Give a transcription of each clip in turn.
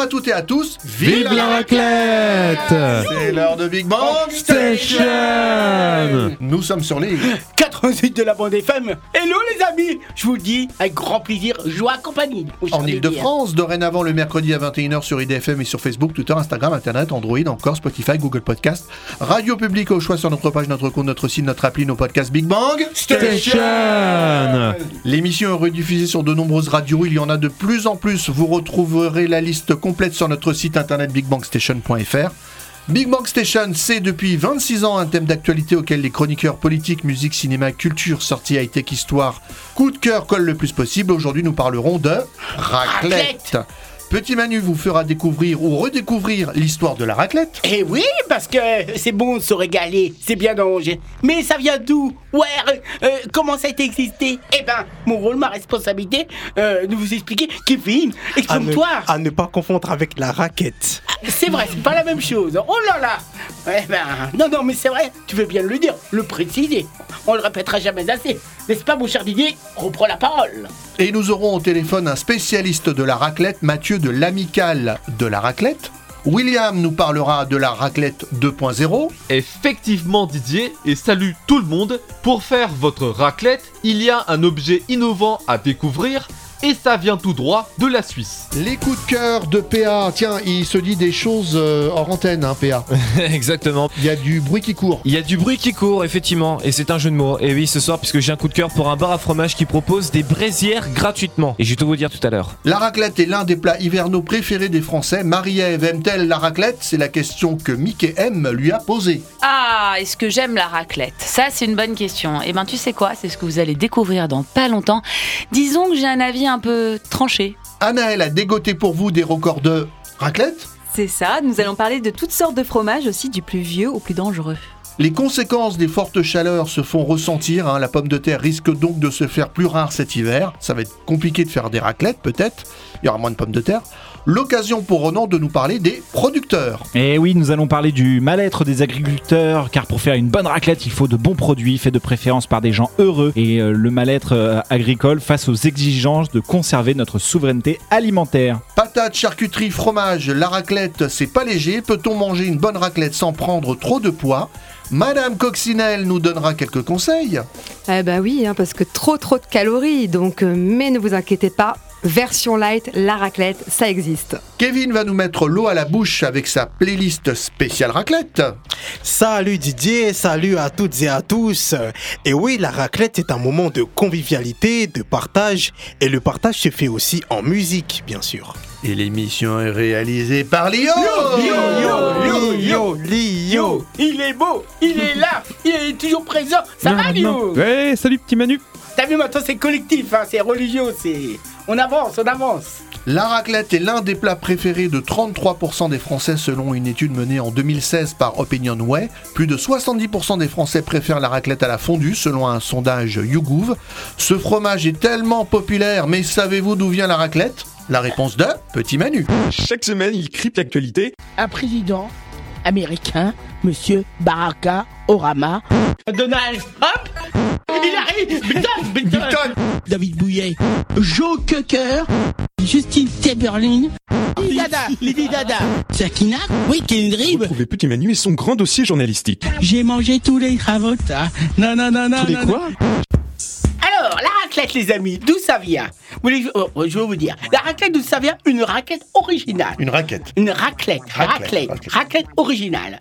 À toutes et à tous, Vive la raclette C'est l'heure de Big Bang. Station Nous sommes sur les 88 de la bande FM. Hello les amis Je vous le dis avec grand plaisir, joie compagnie. en Ile-de-France, dorénavant le mercredi à 21h sur IDFM et sur Facebook, Twitter, Instagram, Internet, Android, encore Spotify, Google Podcast, Radio Public au choix sur notre page, notre compte, notre site, notre appli, nos podcasts Big Bang Station L'émission est rediffusée sur de nombreuses radios, il y en a de plus en plus. Vous retrouverez la liste complète sur notre site internet bigbangstation.fr. Big Bang Station, c'est depuis 26 ans un thème d'actualité auquel les chroniqueurs politiques, musique, cinéma, culture, sortie high-tech, histoire, coup de cœur collent le plus possible. Aujourd'hui, nous parlerons de raclette. Petit Manu vous fera découvrir ou redécouvrir l'histoire de la raclette. Eh oui, parce que c'est bon de se régaler, c'est bien de manger. Mais ça vient d'où Ouais, euh, comment ça a été existé Eh ben, mon rôle, ma responsabilité, euh, de vous expliquer. Kevin, explique-toi. à ne pas confondre avec la raquette. C'est vrai, c'est pas la même chose. Oh là là Eh ben, non, non, mais c'est vrai, tu veux bien le dire, le préciser. On le répétera jamais assez. N'est-ce pas, mon cher Didier? Reprends la parole. Et nous aurons au téléphone un spécialiste de la raclette, Mathieu de l'Amicale de la raclette. William nous parlera de la raclette 2.0. Effectivement Didier, et salut tout le monde, pour faire votre raclette, il y a un objet innovant à découvrir, et ça vient tout droit de la Suisse. Les coups de cœur de PA. Tiens, il se dit des choses euh, hors antenne, hein, PA. Exactement. Il y a du bruit qui court. Il y a du bruit qui court, effectivement, et c'est un jeu de mots. Et oui, ce soir, puisque j'ai un coup de cœur pour un bar à fromage qui propose des braisières gratuitement. Et je vais tout vous dire tout à l'heure. La raclette est l'un des plats hivernaux préférés des Français. Marie-Ève aime-t-elle la raclette? C'est la question que Mickey M lui a posée. Ah, est-ce que j'aime la raclette? Ça, c'est une bonne question. Et ben, tu sais quoi? C'est ce que vous allez découvrir dans pas longtemps. Disons que j'ai un avis un peu tranché. Anaël a dégoté pour vous des records de raclette C'est ça, nous allons parler de toutes sortes de fromages aussi, du plus vieux au plus dangereux. Les conséquences des fortes chaleurs se font ressentir. hein. La pomme de terre risque donc de se faire plus rare cet hiver. Ça va être compliqué de faire des raclettes, peut-être. Il y aura moins de pommes de terre. L'occasion pour Ronan de nous parler des producteurs. Et oui, nous allons parler du mal-être des agriculteurs, car pour faire une bonne raclette, il faut de bons produits, faits de préférence par des gens heureux, et euh, le mal-être euh, agricole face aux exigences de conserver notre souveraineté alimentaire. Patates, charcuterie, fromage, la raclette, c'est pas léger. Peut-on manger une bonne raclette sans prendre trop de poids? Madame Coccinelle nous donnera quelques conseils. Eh ben oui, hein, parce que trop trop de calories, donc euh, mais ne vous inquiétez pas, version light, la raclette, ça existe. Kevin va nous mettre l'eau à la bouche avec sa playlist spéciale raclette. Salut Didier, salut à toutes et à tous. Et oui, la raclette est un moment de convivialité, de partage, et le partage se fait aussi en musique, bien sûr. Et l'émission est réalisée par Lio Yo, Lio, Lio. Il est beau, il est là, il est toujours présent. Ça va, Lio? Ouais, salut petit Manu T'as vu, maintenant c'est collectif, hein, c'est religieux, c'est. On avance, on avance. La raclette est l'un des plats préférés de 33% des Français selon une étude menée en 2016 par Opinionway. Plus de 70% des Français préfèrent la raclette à la fondue selon un sondage YouGov. Ce fromage est tellement populaire, mais savez-vous d'où vient la raclette? La réponse de Petit Manu. Chaque semaine, il crypte l'actualité. Un président américain, monsieur Baraka Orama. Donald Trump? Biden, Biden. David Bouillet. Joe Cocker. Justine Timberlin Lady Dada Lady Dada Sakina Oui, Kendrick Retrouvez Petit Manu et son grand dossier journalistique. J'ai mangé tous les ravotas. Non, non, non, non. Tous les non, quoi? Alors, la raclette, les amis, d'où ça vient? Vous oh, oh, Je vais vous dire. La raclette, d'où ça vient? Une raclette originale. Une raquette. Une raclette, Raclette, raclette, raclette. raclette originale.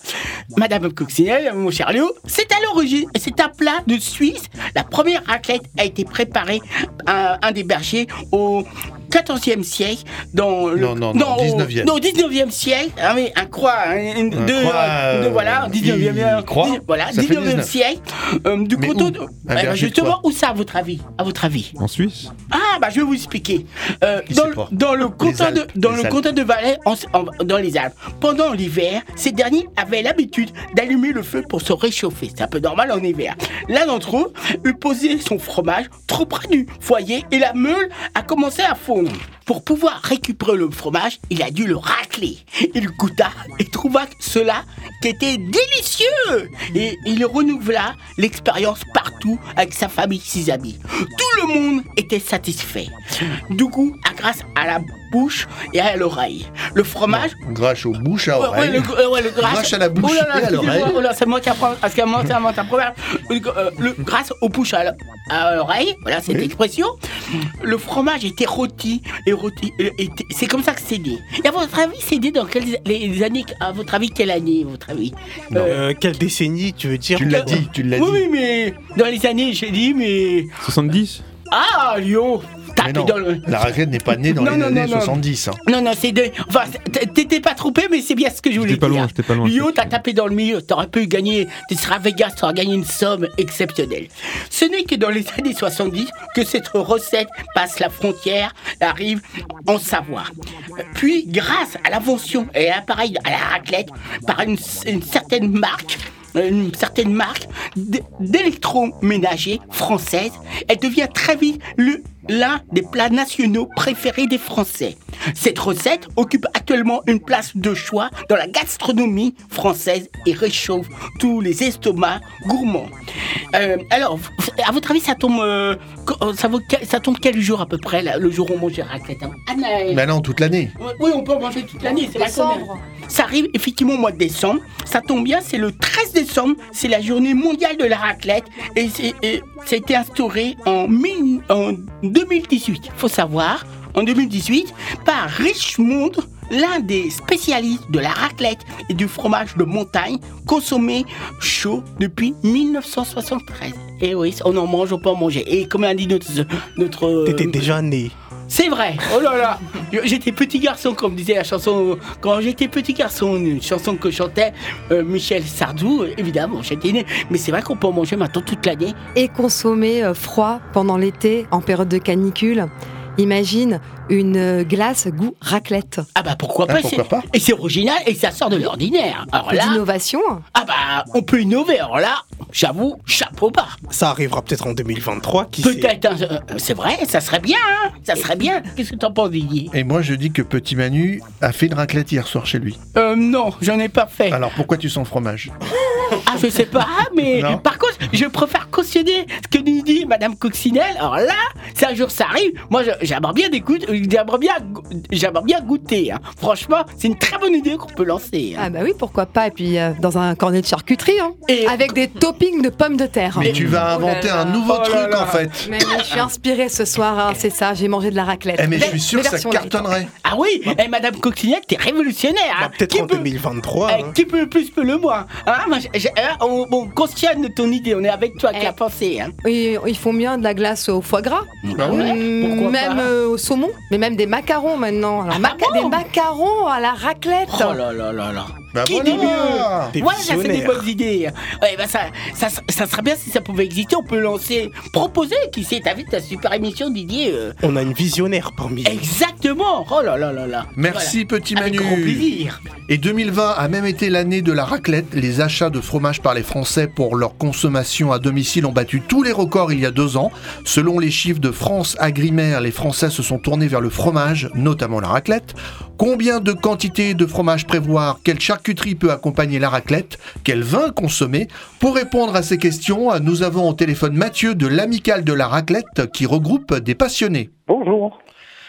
Madame Coccinelle, mon cher Léo, c'est à l'origine, c'est un plat de Suisse. La première raclette a été préparée à un des bergers au 14e siècle, dans le Non, non, non, au- 19e. non, 19e siècle, ah oui, un croix, un, une- Un deux, croix, euh, euh, voilà, 19e, il euh, croit, dix- voilà, ça fait 19e 19. siècle, euh, du Mais canton où de- Eh ben, justement, où ça, à votre avis, à votre avis? En Suisse Ah, bah, je vais vous expliquer. Euh, dans, le- pas dans le canton de, dans le canton de Valais, en- en- dans les Alpes, pendant l'hiver, ces derniers avaient l'habitude d'allumer le feu pour se réchauffer. C'est un peu normal en hiver. L'un d'entre eux eut posé son fromage trop près du foyer et la meule a commencé à fondre. Pour pouvoir récupérer le fromage, il a dû le racler. Il goûta et trouva cela qui était délicieux. Et il renouvela l'expérience partout avec sa famille, ses amis. Tout le monde était satisfait. Du coup, grâce à la bouche et à l'oreille. Le fromage Grâce aux bouches à Ouais, oreilles. ouais, le, euh, ouais, le grâce, Grâce à la bouche Oh là là, et à l'oreille. oh là, c'est moi qui apprends, parce qu'à moi, c'est apprends. Le, euh, le- grâce aux bouches à, l'oreille, voilà cette Oui. expression, le fromage était rôti et rôti. et- et- c'est comme ça que c'est né. Et à votre avis, c'est né dans quelles les années À votre avis, quelle année, à votre avis? Euh, quelle décennie tu veux dire Tu l'as dit, tu l'as Oui, dit. oui, mais dans les années, j'ai dit, mais 70 ah, Lyon, Mais tapé non, dans le. la raclette n'est pas née dans Non, les non, années non, non. 70. hein. Non, non, c'est de. Enfin, t'étais pas trompé, mais c'est bien ce que je voulais J'étais pas dire. loin, j'étais pas loin. Lyon, t'as tapé dans le milieu. T'aurais pu gagner. Tu seras à Vegas, t'aurais gagné une somme exceptionnelle. Ce n'est que dans les années 70 que cette recette passe la frontière, arrive en Savoie. Puis, grâce à l'invention et à l'appareil à la raclette par une, une certaine marque, une certaine marque d'électroménager française, elle devient très vite le- l'un des plats nationaux préférés des Français. Cette recette occupe actuellement une place de choix dans la gastronomie française et réchauffe tous les estomacs gourmands. Euh, alors, à votre avis, ça tombe, euh, co- ça, vaut quel- ça tombe quel jour à peu près, là, le jour où on mange la raclette hein? Mais non, toute l'année. Oui, on peut en manger toute l'année, c'est la Ça arrive effectivement au mois de décembre. Ça tombe bien, c'est le 13 décembre, c'est la journée mondiale de la raclette et c'est- et ça a été instauré en, mille- en 2018. Faut savoir, en 2018, par Richmond, l'un des spécialistes de la raclette et du fromage de montagne consommé chaud depuis 1973. Et oui, on en mange, on peut en manger. Et comme a dit notre... notre euh, T'étais déjà né. C'est vrai. Oh là là. J'étais petit garçon, comme disait la chanson. Quand j'étais petit garçon, une chanson que chantait euh, Michel Sardou, évidemment, j'étais né. Mais c'est vrai qu'on peut en manger maintenant toute l'année. Et consommer euh, froid pendant l'été, en période de canicule. Imagine une euh, glace goût raclette. Ah bah pourquoi Ah, pas, pourquoi c'est- pas Et c'est original et ça sort de l'ordinaire. Alors là, D'innovation. ah bah on peut innover. Alors là, j'avoue, chapeau bas. Ça arrivera peut-être en 2023, qui sait Peut-être, euh, c'est vrai, ça serait bien. hein, ça serait bien. Qu'est-ce que t'en penses, Didier? Et moi, je dis que Petit Manu a fait une raclette hier soir chez lui. euh, Non, j'en ai pas fait. Alors pourquoi tu sens le fromage? Ah, je sais pas, mais Non. par contre, je préfère cautionner ce que nous dit Madame Coccinelle. Alors là, si un jour ça arrive, moi j'aimerais bien j'aimerais bien, j'aimerais bien goûter. hein. Franchement, c'est une très bonne idée qu'on peut lancer. hein. Ah bah oui, pourquoi pas. Et puis euh, dans un cornet de charcuterie, hein. Et- avec des toppings de pommes de terre. Mais tu vas Oh là inventer là. un nouveau Oh truc là. en fait. Mais, mais je suis inspirée ce soir, hein, c'est ça, j'ai mangé de la raclette. Eh mais je suis sûr que ça cartonnerait. Ah oui, et Madame Coccinelle, t'es révolutionnaire. hein. Bah, Peut-être Qui en peut- 2023. eh, hein. qui peut le plus peut le moins. Hein, moi, j'ai- hein, on, on cautionne ton idée, on est avec toi avec Eh. la pensée. Hein. Et ils font bien de la glace au foie gras, Bah ouais. Pourquoi même pas euh, au saumon, mais même des macarons maintenant. Alors, Ah, maca- bon des macarons à la raclette. Oh là là là là. Bah Qui voilà. dit mieux Voilà, ça c'est des bonnes idées. Ouais, bah ça, ça, ça serait bien si ça pouvait exister. On peut lancer, proposer. Qui sait, t'as vu ta super émission, Didier euh, On a une visionnaire parmi nous. Exactement. Oh là là là là. Merci Petit Voilà. Avec Manu. grand plaisir. Et 2020 a même été l'année de la raclette. Les achats de fromage par les Français pour leur consommation à domicile ont battu tous les records il y a deux ans. Selon les chiffres de France Agrimaire, les Français se sont tournés vers le fromage, notamment la raclette. Combien de quantités de fromage prévoir? Quelle charcuterie peut accompagner la raclette Quel vin consommer Pour répondre à ces questions, nous avons au téléphone Mathieu de l'Amicale de la raclette qui regroupe des passionnés. Bonjour.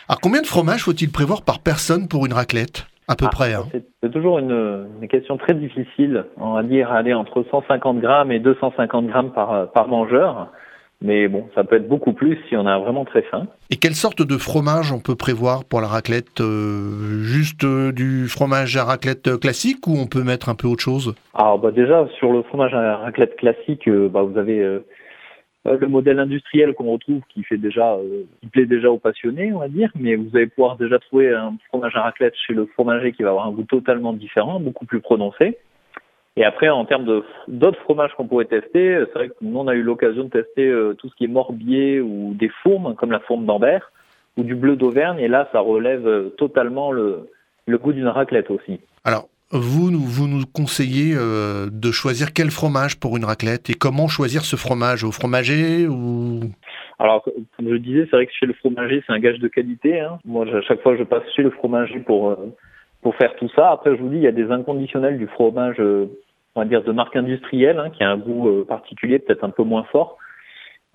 Alors combien de fromage faut-il prévoir par personne pour une raclette À peu Ah, près. hein? C'est c'est toujours une, une question très difficile. On va dire aller entre 150 grammes et 250 grammes par, par mangeur. Mais bon, ça peut être beaucoup plus si on a vraiment très faim. Et quelle sorte de fromage on peut prévoir pour la raclette euh, Juste euh, du fromage à raclette euh, classique ou on peut mettre un peu autre chose? Alors bah déjà sur le fromage à raclette classique, euh, bah, vous avez le modèle industriel qu'on retrouve qui fait déjà, qui plaît déjà aux passionnés, on va dire, mais vous allez pouvoir déjà trouver un fromage à raclette chez le fromager qui va avoir un goût totalement différent, beaucoup plus prononcé. Et après, en termes de d'autres fromages qu'on pourrait tester, c'est vrai que nous on a eu l'occasion de tester euh, tout ce qui est morbier ou des fourmes comme la fourme d'Ambert ou du bleu d'Auvergne, et là ça relève euh, totalement le, le goût d'une raclette aussi. Alors, vous, nous- vous nous conseillez euh, de choisir quel fromage pour une raclette et comment choisir ce fromage? Au fromager ou? Alors, comme je disais, c'est vrai que chez le fromager, c'est un gage de qualité. Hein. Moi, à chaque fois, je passe chez le fromager pour euh, pour faire tout ça. Après, je vous dis, il y a des inconditionnels du fromage, euh, on va dire de marque industrielle, hein, qui a un goût euh, particulier, peut-être un peu moins fort.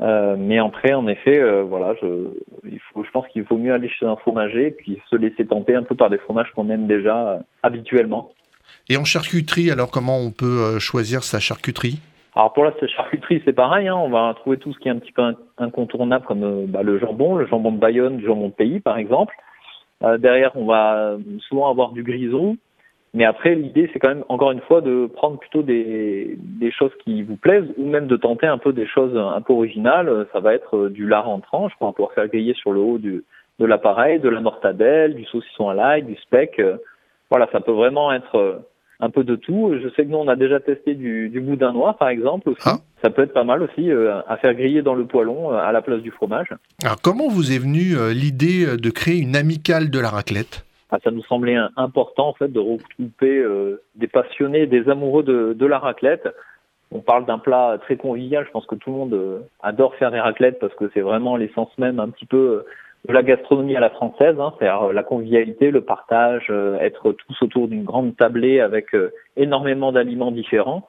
Euh, mais après, en effet, euh, voilà, je, il faut, je pense qu'il vaut mieux aller chez un fromager et puis se laisser tenter un peu par des fromages qu'on aime déjà euh, habituellement. Et en charcuterie, alors comment on peut euh, choisir sa charcuterie? Alors pour la charcuterie, c'est pareil. Hein, on va trouver tout ce qui est un petit peu in- incontournable, comme bah, le jambon, le jambon de Bayonne, le jambon de pays, par exemple. Euh, derrière, on va souvent avoir du grisou. Mais après, l'idée, c'est quand même, encore une fois, de prendre plutôt des, des choses qui vous plaisent ou même de tenter un peu des choses un peu originales. Ça va être euh, du lard en tranche qu'on va pouvoir faire griller sur le haut du, de l'appareil, de la mortadelle, du saucisson à l'ail, du speck. Euh, Voilà, ça peut vraiment être euh, un peu de tout. Je sais que nous, on a déjà testé du, du boudin noir, par exemple, aussi. Ça peut être pas mal aussi euh, à faire griller dans le poêlon euh, à la place du fromage. Alors, comment vous est venue euh, l'idée de créer une amicale de la raclette? Ah, ça nous semblait important en fait de regrouper euh, des passionnés, des amoureux de, la raclette. On parle d'un plat très convivial. Je pense que tout le monde euh, adore faire des raclettes parce que c'est vraiment l'essence même un petit peu euh, de la gastronomie à la française, hein, c'est-à-dire la convivialité, le partage, être tous autour d'une grande tablée avec énormément d'aliments différents.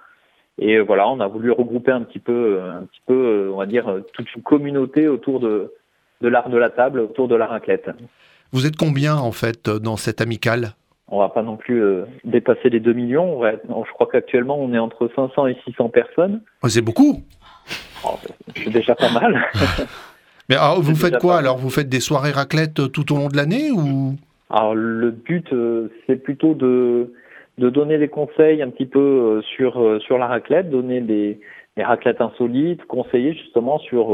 Et voilà, on a voulu regrouper un petit peu, un petit peu, on va dire, toute une communauté autour de l'art de la table, autour de la raclette. Vous êtes combien en fait euh, dans cette amicale? On va pas non plus euh, dépasser les 2 millions. Je crois qu'actuellement, on est entre 500 et 600 personnes. Oh, C'est beaucoup Oh, C'est déjà pas mal. Mais alors, vous faites quoi alors? Vous faites des soirées raclette euh, tout au long de l'année ou? Alors le but, euh, c'est plutôt de, de donner des conseils un petit peu euh, sur, sur la raclette, donner des, des raclettes insolites, conseiller justement sur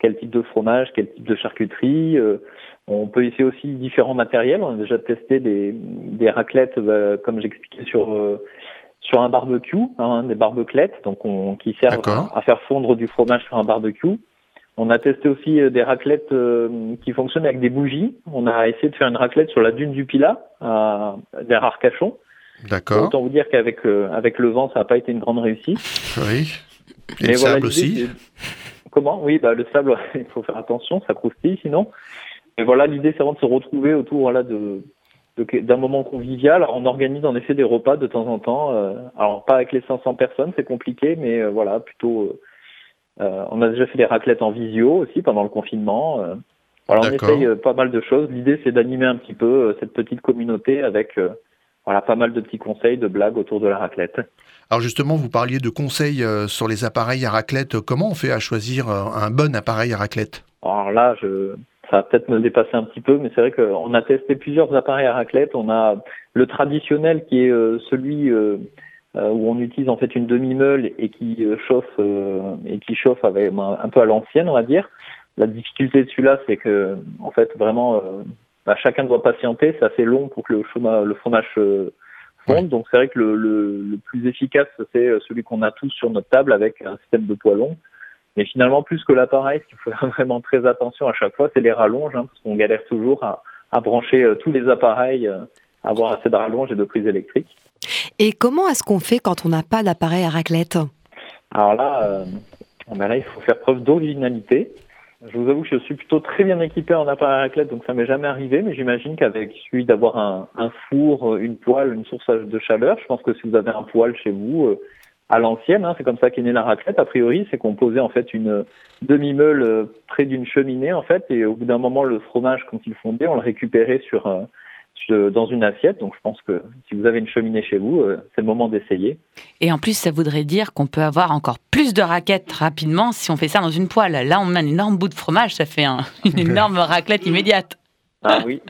quel type de fromage, quel type de charcuterie. euh. On peut essayer aussi différents matériels. On a déjà testé des, des raclettes, euh, comme j'expliquais sur euh, sur un barbecue, hein, des barbeclettes, donc on, qui servent à, à faire fondre du fromage sur un barbecue. On a testé aussi euh, des raclettes euh, qui fonctionnent avec des bougies. On a essayé de faire une raclette sur la dune du Pilat, à, vers Arcachon. D'accord. Autant vous dire qu'avec euh, avec le vent, ça n'a pas été une grande réussite. Oui. Et Mais le voilà, sable aussi Comment? Oui, bah, le sable, il faut faire attention, ça croustille sinon. Et voilà, l'idée, c'est vraiment de se retrouver autour voilà, de d'un moment convivial. On organise en effet des repas de temps en temps. euh, alors, pas avec les 500 personnes, c'est compliqué, mais euh, voilà, plutôt. euh, on a déjà fait des raclettes en visio aussi pendant le confinement. voilà, on essaye pas mal de choses. L'idée, c'est d'animer un petit peu cette petite communauté avec euh, voilà pas mal de petits conseils, de blagues autour de la raclette. Alors justement, vous parliez de conseils sur les appareils à raclette. Comment on fait à choisir un bon appareil à raclette? Alors là, je, ça va peut-être me dépasser un petit peu, mais c'est vrai qu'on a testé plusieurs appareils à raclette. On a le traditionnel qui est euh, celui euh, euh, où on utilise en fait une demi-meule et qui chauffe et qui chauffe avec ben, un peu à l'ancienne, on va dire. La difficulté de celui-là, c'est que en fait vraiment, bah, chacun doit patienter. C'est assez long pour que le, le fromage fonde. Donc c'est vrai que le, le, le plus efficace, c'est celui qu'on a tous sur notre table avec un système de poêlon. Mais finalement, plus que l'appareil, ce qu'il faut faire vraiment très attention à chaque fois, c'est les rallonges, hein, parce qu'on galère toujours à, à brancher euh, tous les appareils, euh, à avoir assez de rallonges et de prises électriques. Et comment est-ce qu'on fait quand on n'a pas d'appareil à raclette? Alors là, euh, ben là, il faut faire preuve d'originalité. Je vous avoue que je suis plutôt très bien équipé en appareil à raclette, donc ça m'est jamais arrivé, mais j'imagine qu'avec celui d'avoir un, un four, une poêle, une source de chaleur, je pense que si vous avez un poêle chez vous, euh, à l'ancienne, hein, c'est comme ça qu'est née la raclette, a priori, c'est qu'on posait en fait une demi-meule euh, près d'une cheminée, en fait, et au bout d'un moment, le fromage, quand il fondait, on le récupérait sur, euh, sur- dans une assiette, donc je pense que si vous avez une cheminée chez vous, euh, c'est le moment d'essayer. Et en plus, ça voudrait dire qu'on peut avoir encore plus de raquettes rapidement si on fait ça dans une poêle. Là, on met un énorme bout de fromage, ça fait un- une énorme raclette immédiate. Ah oui.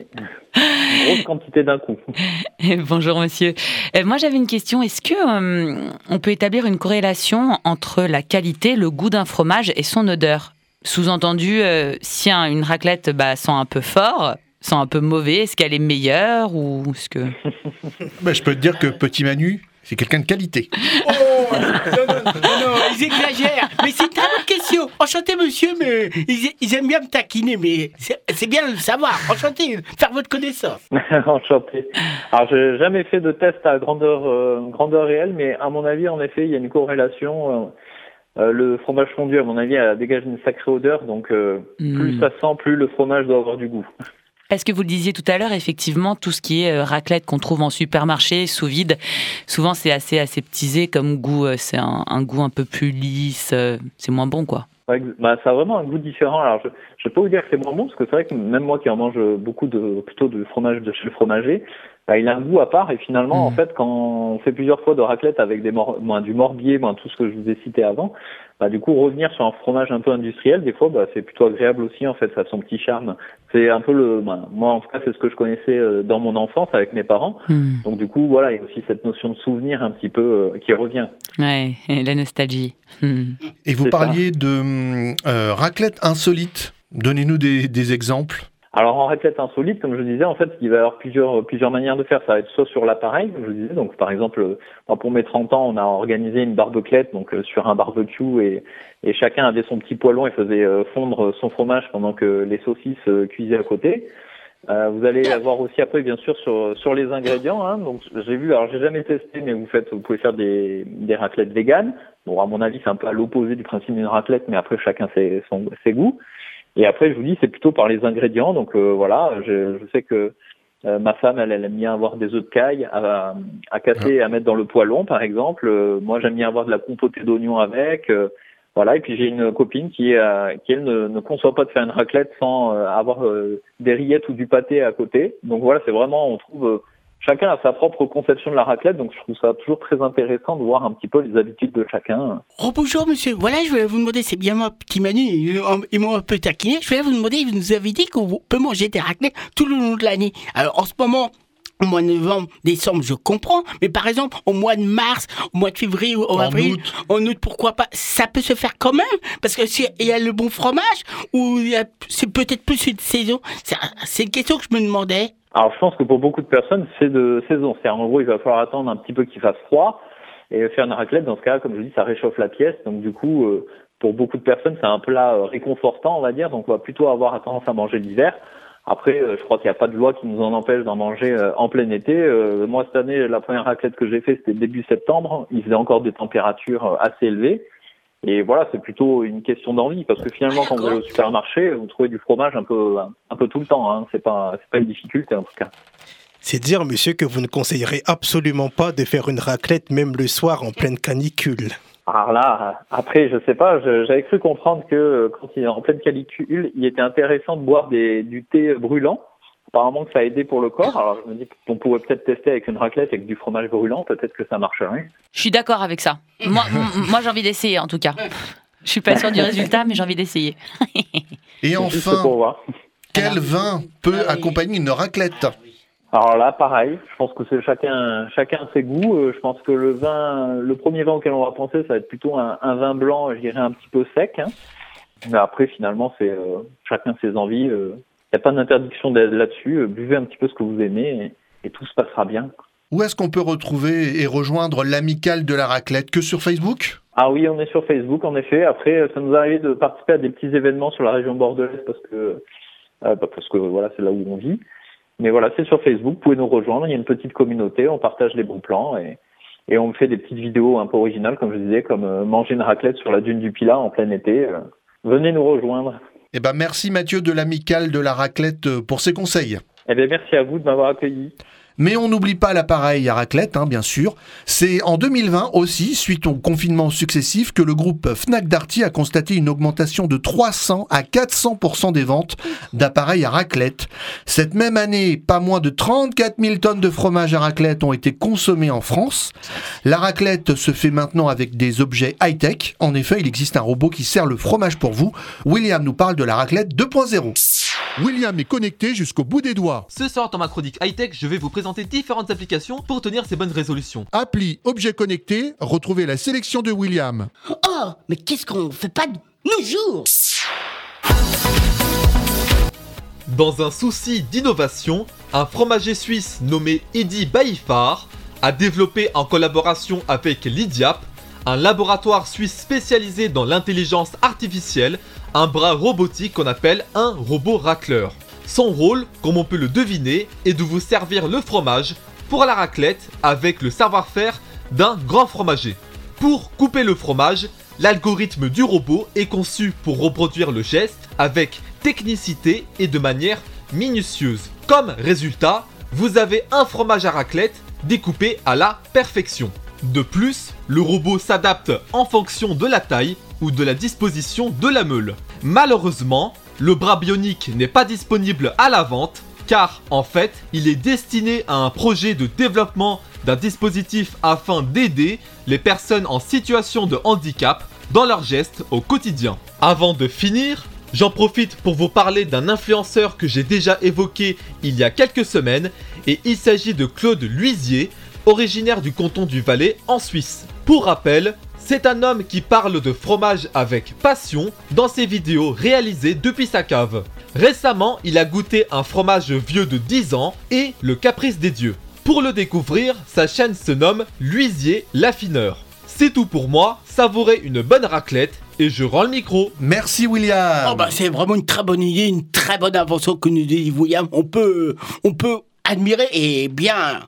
une grosse quantité d'un coup. Bonjour monsieur. Euh, moi j'avais une question. Est-ce que euh, on peut établir une corrélation entre la qualité, le goût d'un fromage et son odeur? Sous-entendu, euh, si un- une raclette bah, sent un peu fort, sent un peu mauvais, est-ce qu'elle est meilleure ou est-ce que Bah, je peux te dire que Petit Manu, c'est quelqu'un de qualité. Non, non, ils exagèrent. Mais c'est une très bonne question. Enchanté, monsieur, mais ils, ils aiment bien me taquiner, mais c'est bien de le savoir. Enchanté, faire votre connaissance. Enchanté. Alors, j'ai jamais fait de test à grandeur, euh, grandeur réelle, mais à mon avis, en effet, il y a une corrélation. euh, euh, le fromage fondu, à mon avis, elle dégage une sacrée odeur, donc euh, plus ça sent, plus le fromage doit avoir du goût. Est-ce que vous le disiez tout à l'heure, effectivement, tout ce qui est euh, raclette qu'on trouve en supermarché, sous vide, souvent c'est assez aseptisé comme goût, euh, c'est un, un goût un peu plus lisse, euh, c'est moins bon quoi. Ouais, bah, ça a vraiment un goût différent. Alors, je ne vais pas vous dire que c'est moins bon, parce que c'est vrai que même moi qui en mange beaucoup de, plutôt de fromage de chez le fromager, bah, il a un goût à part. Et finalement, en fait, quand on fait plusieurs fois de raclette avec des mor du morbier, ben, tout ce que je vous ai cité avant, bah, du coup, revenir sur un fromage un peu industriel, des fois, bah, c'est plutôt agréable aussi. En fait, ça a son petit charme. C'est un peu le, ben, moi, en tout cas, c'est ce que je connaissais euh, dans mon enfance avec mes parents. Donc, du coup, voilà, il y a aussi cette notion de souvenir un petit peu euh, qui revient. Ouais, et la nostalgie. Hmm. Et vous ça. parliez de euh, raclette insolite. Donnez-nous des, des exemples. Alors en raclette insolite, comme je disais, en fait, il va y avoir plusieurs plusieurs manières de faire. Ça va être soit sur l'appareil, comme je disais. Donc par exemple, euh, moi, pour mes 30 ans, on a organisé une barbeclette, donc euh, sur un barbecue, et, et chacun avait son petit poêlon et faisait euh, fondre son fromage pendant que les saucisses cuisaient à côté. Euh, vous allez avoir aussi après, bien sûr, sur sur les ingrédients. Hein, donc j'ai vu, alors j'ai jamais testé, mais vous faites, vous pouvez faire des des raclettes véganes. Bon, à mon avis, c'est un peu à l'opposé du principe d'une raclette, mais après chacun ses son, ses goûts. Et après, je vous dis, c'est plutôt par les ingrédients. Donc euh, voilà, je, je sais que euh, ma femme, elle, elle aime bien avoir des œufs de caille à, à casser et à mettre dans le poêlon, par exemple. Euh, moi, j'aime bien avoir de la compotée d'oignons avec. euh, voilà. Et puis j'ai une copine qui, euh, qui elle, ne, ne conçoit pas de faire une raclette sans euh, avoir des rillettes ou du pâté à côté. Donc voilà, c'est vraiment, on trouve, chacun a sa propre conception de la raclette. Donc je trouve ça toujours très intéressant de voir un petit peu les habitudes de chacun. Oh bonjour monsieur, voilà je voulais vous demander, c'est bien moi petit Manu, ils m'ont un peu taquiné, je voulais vous demander, vous nous avez dit qu'on peut manger des raclettes tout le long de l'année. Alors en ce moment, au mois de novembre, décembre, je comprends, mais par exemple au mois de mars, au mois de février, ou en avril, en août, pourquoi pas, ça peut se faire quand même, parce que s'il y a le bon fromage, ou il y a- c'est peut-être plus une saison, c'est une question que je me demandais. Alors je pense que pour beaucoup de personnes, c'est de saison. C'est en gros, il va falloir attendre un petit peu qu'il fasse froid et faire une raclette. Dans ce cas, comme je dis, ça réchauffe la pièce. Donc du coup, euh, pour beaucoup de personnes, c'est un plat euh, réconfortant, on va dire. Donc on va plutôt avoir tendance à manger l'hiver. Après, euh, je crois qu'il n'y a pas de loi qui nous en empêche d'en manger euh, en plein été. Euh, moi, cette année, la première raclette que j'ai fait, c'était début septembre. Il faisait encore des températures assez élevées. Et voilà, c'est plutôt une question d'envie, parce que finalement, quand vous allez au supermarché, vous trouvez du fromage un peu, un peu tout le temps. Hein. C'est pas, c'est pas une difficulté en tout cas. C'est dire, monsieur, que vous ne conseillerez absolument pas de faire une raclette même le soir en pleine canicule. Alors là, après, je sais pas, j'avais cru comprendre que euh, quand il est en pleine canicule, il était intéressant de boire des, du thé brûlant. Apparemment que ça a aidé pour le corps. Alors je me dis qu'on pourrait peut-être tester avec une raclette avec du fromage brûlant, peut-être que ça marcherait. Je suis d'accord avec ça. Moi, j'ai envie d'essayer en tout cas. Je suis pas sûre du résultat, mais j'ai envie d'essayer. Et enfin, quel vin peut accompagner une raclette? Alors là, pareil, je pense que c'est chacun, chacun ses goûts. Euh, Je pense que le vin, le premier vin auquel on va penser, ça va être plutôt un, un vin blanc, je dirais un petit peu sec. hein. Mais après, finalement, c'est euh, chacun ses envies. Il n'y a pas d'interdiction de- là-dessus. Euh, Buvez un petit peu ce que vous aimez et, et tout se passera bien. Où est-ce qu'on peut retrouver et rejoindre l'amicale de la raclette? Que sur Facebook? Ah oui, on est sur Facebook, en effet. Après, euh, ça nous arrive de participer à des petits événements sur la région bordelaise parce que, euh, bah, parce que voilà, c'est là où on vit. Mais voilà, c'est sur Facebook. Vous pouvez nous rejoindre. Il y a une petite communauté. On partage les bons plans et, et on fait des petites vidéos un peu originales, comme je disais, comme euh, manger une raclette sur la dune du Pilat en plein été. Euh, venez nous rejoindre. Eh ben merci Mathieu de l'amicale de la raclette euh, pour ses conseils. Eh bien, merci à vous de m'avoir accueilli. Mais on n'oublie pas l'appareil à raclette, hein, bien sûr. C'est en 2020 aussi, suite aux confinements successifs, que le groupe Fnac Darty a constaté une augmentation de 300 à 400% des ventes d'appareils à raclette. Cette même année, pas moins de 34 000 tonnes de fromage à raclette ont été consommées en France. La raclette se fait maintenant avec des objets high-tech. En effet, il existe un robot qui sert le fromage pour vous. William nous parle de la raclette 2.0. William est connecté jusqu'au bout des doigts. Ce soir dans ma chronique high-tech, je vais vous présenter différentes applications pour tenir ces bonnes résolutions. Appli objet connecté, retrouvez la sélection de William. Oh, mais qu'est-ce qu'on fait pas de nos jours? Dans un souci d'innovation, un fromager suisse nommé Eddy Baifar a développé en collaboration avec l'IDIAP, un laboratoire suisse spécialisé dans l'intelligence artificielle, un bras robotique qu'on appelle un robot racleur. Son rôle, comme on peut le deviner, est de vous servir le fromage pour la raclette avec le savoir-faire d'un grand fromager. Pour couper le fromage, l'algorithme du robot est conçu pour reproduire le geste avec technicité et de manière minutieuse. Comme résultat, vous avez un fromage à raclette découpé à la perfection. De plus, le robot s'adapte en fonction de la taille ou de la disposition de la meule. Malheureusement, le bras bionique n'est pas disponible à la vente car en fait, il est destiné à un projet de développement d'un dispositif afin d'aider les personnes en situation de handicap dans leurs gestes au quotidien. Avant de finir, j'en profite pour vous parler d'un influenceur que j'ai déjà évoqué il y a quelques semaines et il s'agit de Claude Luisier, originaire du canton du Valais en Suisse. Pour rappel, c'est un homme qui parle de fromage avec passion dans ses vidéos réalisées depuis sa cave. Récemment, il a goûté un fromage vieux de 10 ans et le caprice des dieux. Pour le découvrir, sa chaîne se nomme Luisier l'affineur. C'est tout pour moi, savourez une bonne raclette et je rends le micro. Merci William. Oh bah c'est vraiment une très bonne idée, une très bonne invention que nous dit William. On peut, on peut admirer et bien,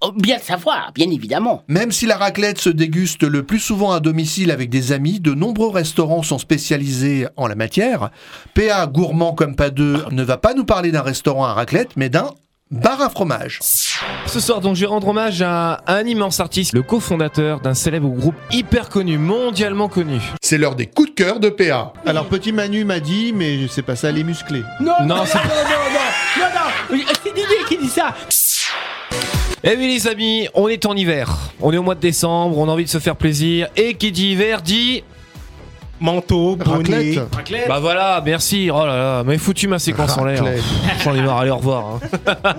oh, bien le savoir, bien évidemment. Même si la raclette se déguste le plus souvent à domicile avec des amis, de nombreux restaurants sont spécialisés en la matière. PA Gourmand comme pas deux ne va pas nous parler d'un restaurant à raclette, mais d'un bar à fromage. Ce soir, donc, je vais rendre hommage à un immense artiste, le cofondateur d'un célèbre groupe hyper connu, mondialement connu. C'est l'heure des coups de cœur de PA. Alors petit Manu m'a dit, mais c'est pas ça les musclés. Non, Non, non, c'est- non, non, non, non, non, c'est Didier qui dit ça. Eh oui, les amis, on est en hiver. On est au mois de décembre, on a envie de se faire plaisir. Et qui dit hiver dit. Manteau, bonnet. Raclette. Bah voilà, merci. Oh là là, mais foutu ma séquence en l'air. Raclette. J'en ai marre, allez, au revoir. hein.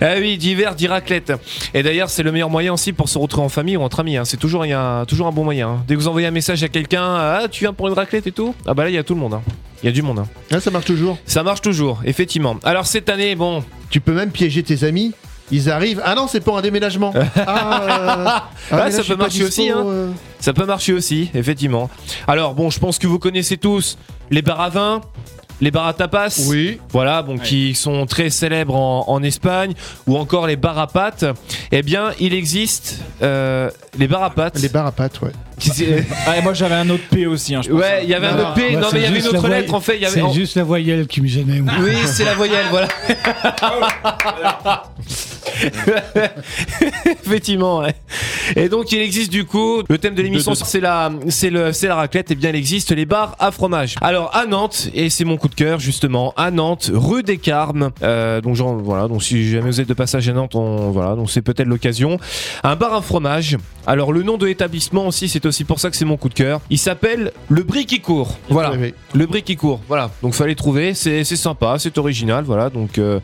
eh oui, d'hiver, dit raclette. Et d'ailleurs, c'est le meilleur moyen aussi pour se retrouver en famille ou entre amis. hein. C'est toujours, il y a toujours un bon moyen. hein. Dès que vous envoyez un message à quelqu'un, ah, tu viens pour une raclette et tout? Ah bah là, il y a tout le monde. hein. Il y a du monde. hein. Ah, ça marche toujours. Ça marche toujours, effectivement. Alors cette année, bon, Tu peux même piéger tes amis. Ils arrivent. Ah non, c'est pour un déménagement. Ah, euh, ah, ça peut marcher aussi, dispo, hein. euh. Ça peut marcher aussi, effectivement. Alors bon, je pense que vous connaissez tous les bars à vin, les bars à tapas. Oui. Voilà, bon, qui sont très célèbres en, en Espagne, ou encore les bars à pâtes. Eh bien, il existe euh, les bars à pâtes. Les bars à pâtes, ouais. Ah, et moi j'avais un autre P aussi. Hein, je pense. Ouais, il y avait un autre P, non mais il y avait une autre lettre en fait. Il y avait, C'est en- juste la voyelle qui me gênait. moi. Oui, c'est la voyelle, voilà. Effectivement, ouais. Et donc il existe du coup, le thème de l'émission c'est la, c'est le, c'est la raclette. Et bien il existe les bars à fromage. Alors à Nantes, et c'est mon coup de cœur justement, à Nantes, rue des Carmes. Euh, donc genre voilà, donc si jamais vous êtes de passage à Nantes, on, voilà, donc c'est peut-être l'occasion. Un bar à fromage. Alors le nom de l'établissement aussi, c'est aussi pour ça que c'est mon coup de cœur. Il s'appelle le Briquicourt. Voilà. Oui, oui. Le Briquicourt, voilà. Donc fallait trouver, c'est c'est sympa, c'est original, voilà. Donc euh,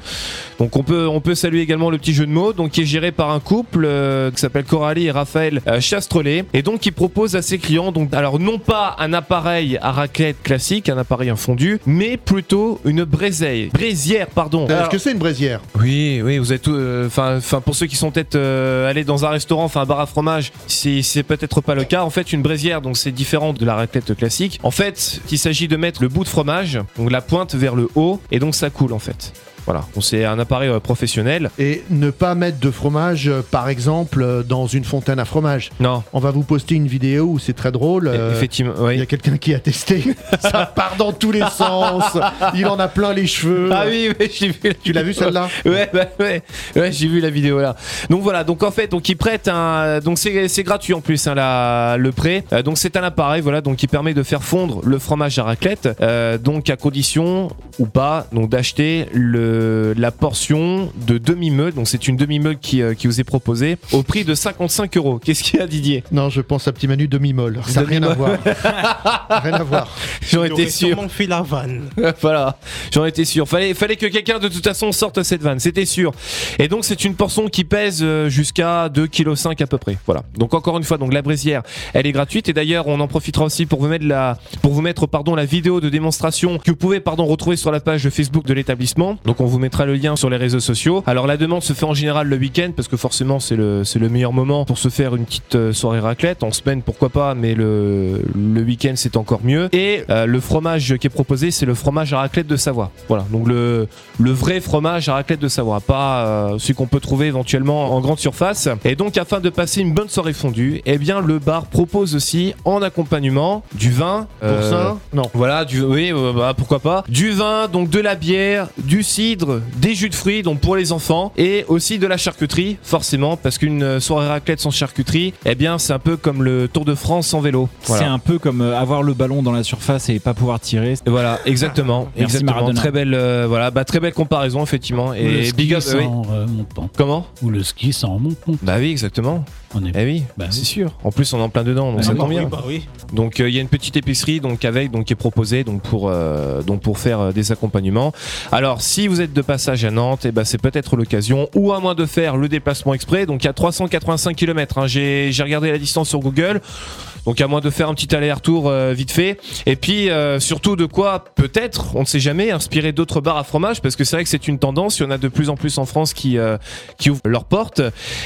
donc on peut on peut saluer également le petit jeu de mots, donc qui est géré par un couple euh, qui s'appelle Coralie et Raphaël euh, Chastrelet, et donc qui propose à ses clients donc alors non pas un appareil à raclette classique, un appareil infondu, mais plutôt une braiseille, braisière pardon. Est-ce que c'est une braisière Oui, oui, vous êtes euh, Enfin, enfin, pour ceux qui sont peut-être allés dans un restaurant, enfin un bar à fromage, c'est c'est peut-être pas le cas. En fait, une braisière, donc c'est différent de la raclette classique. En fait, il s'agit de mettre le bout de fromage, donc la pointe vers le haut, et donc ça coule en fait. Voilà, c'est un appareil euh, professionnel. Et ne pas mettre de fromage, euh, par exemple, euh, dans une fontaine à fromage. Non. On va vous poster une vidéo où c'est très drôle. euh, Effectivement, Il oui. y a quelqu'un qui a testé. Ça part dans tous les sens. Il en a plein les cheveux. Ah oui, j'ai vu. la Tu l'as vu celle-là? Ouais, bah, ouais, ouais, j'ai vu la vidéo là. Donc voilà, donc en fait, donc ils prêtent un, donc c'est c'est gratuit en plus hein, la, le prêt. Euh, donc c'est un appareil, voilà, donc qui permet de faire fondre le fromage à raclette. Euh, donc à condition ou pas, donc d'acheter le le, la portion de demi-meule. Donc c'est une demi-meule qui, euh, qui vous est proposée au prix de 55 euros. Qu'est-ce qu'il y a Didier? Non, je pense à petit Manu demi-molle. Ça n'a rien à voir. rien à voir. J'en étais sûr. fait la vanne. voilà, j'en étais sûr. Fallait, fallait que quelqu'un de toute façon sorte cette vanne, c'était sûr. Et donc c'est une portion qui pèse euh, jusqu'à 2,5 kg à peu près. Voilà. Donc encore une fois, donc la braisière, elle est gratuite. Et d'ailleurs, on en profitera aussi pour vous mettre la, pour vous mettre pardon la vidéo de démonstration que vous pouvez pardon retrouver sur la page Facebook de l'établissement. Donc on vous mettra le lien sur les réseaux sociaux. Alors la demande se fait en général le week-end parce que forcément c'est le, c'est le meilleur moment pour se faire une petite euh, soirée raclette. En semaine pourquoi pas, mais le, le week-end c'est encore mieux. Et euh, le fromage qui est proposé, c'est le fromage à raclette de Savoie. Voilà, donc le, le vrai fromage à raclette de Savoie, pas euh, celui qu'on peut trouver éventuellement en grande surface. Et donc afin de passer une bonne soirée fondue, eh bien le bar propose aussi en accompagnement du vin. Pour ça Non. Voilà, du, oui, euh, bah, pourquoi pas. Du vin, donc de la bière, du cidre, des jus de fruits, donc pour les enfants, et aussi de la charcuterie, forcément, parce qu'une soirée raclette sans charcuterie, eh bien c'est un peu comme le Tour de France sans vélo. Voilà. C'est un peu comme euh, avoir le ballon dans la surface et pas pouvoir tirer. Voilà, exactement. Exactement. Maradona. Très belle, euh, voilà, bah, très belle comparaison effectivement. Ou le Et ski big up. sans oui. euh. Comment? Ou le ski sans montant. Bah oui, exactement. On est... Eh oui, Bah c'est sûr. En plus, on est en plein dedans, donc Ah ça tombe bah bien. oui, bah oui. Donc euh, il y a une petite épicerie donc avec donc qui est proposée donc pour euh, donc pour faire euh, des accompagnements. Alors si vous êtes de passage à Nantes, et ben c'est peut-être l'occasion ou à moins de faire le déplacement exprès. Donc il y a 385 km. Hein, j'ai regardé la distance sur Google. Donc à moins de faire un petit aller-retour euh, vite fait. Et puis euh, surtout de quoi peut-être, on ne sait jamais, inspirer d'autres bars à fromage parce que c'est vrai que c'est une tendance. Il y en a de plus en plus en France qui euh, qui ouvrent leurs portes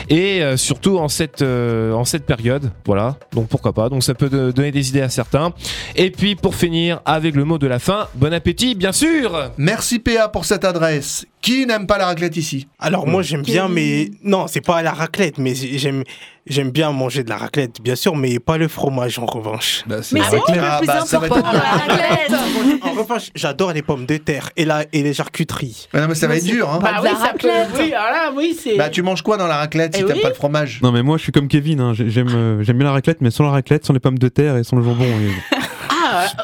et euh, surtout en cette euh, en cette période. Voilà. Donc pourquoi pas. Donc ça peut de- donner des idées à certains. Et puis pour finir avec le mot de la fin, bon appétit bien sûr. Merci PA pour cette adresse. Qui n'aime pas la raclette ici? Alors moi j'aime bien, mais non, c'est pas la raclette, mais j'aime j'aime bien manger de la raclette, bien sûr, mais pas le fromage en revanche. Bah, Mais c'est le plus Ah, ça va être important dans la raclette En revanche, j'adore les pommes de terre et, la, et les charcuteries. Ah non, mais ça va être dur. Hein. Bah de oui, la ça peut. raclette. Oui, alors oui, c'est. Bah tu manges quoi dans la raclette si Eh t'aimes oui. pas le fromage? Non mais moi je suis comme Kevin, hein. J'ai- j'aime euh, j'aime bien la raclette, mais sans la raclette, sans les pommes de terre et sans le jambon. et- Ah,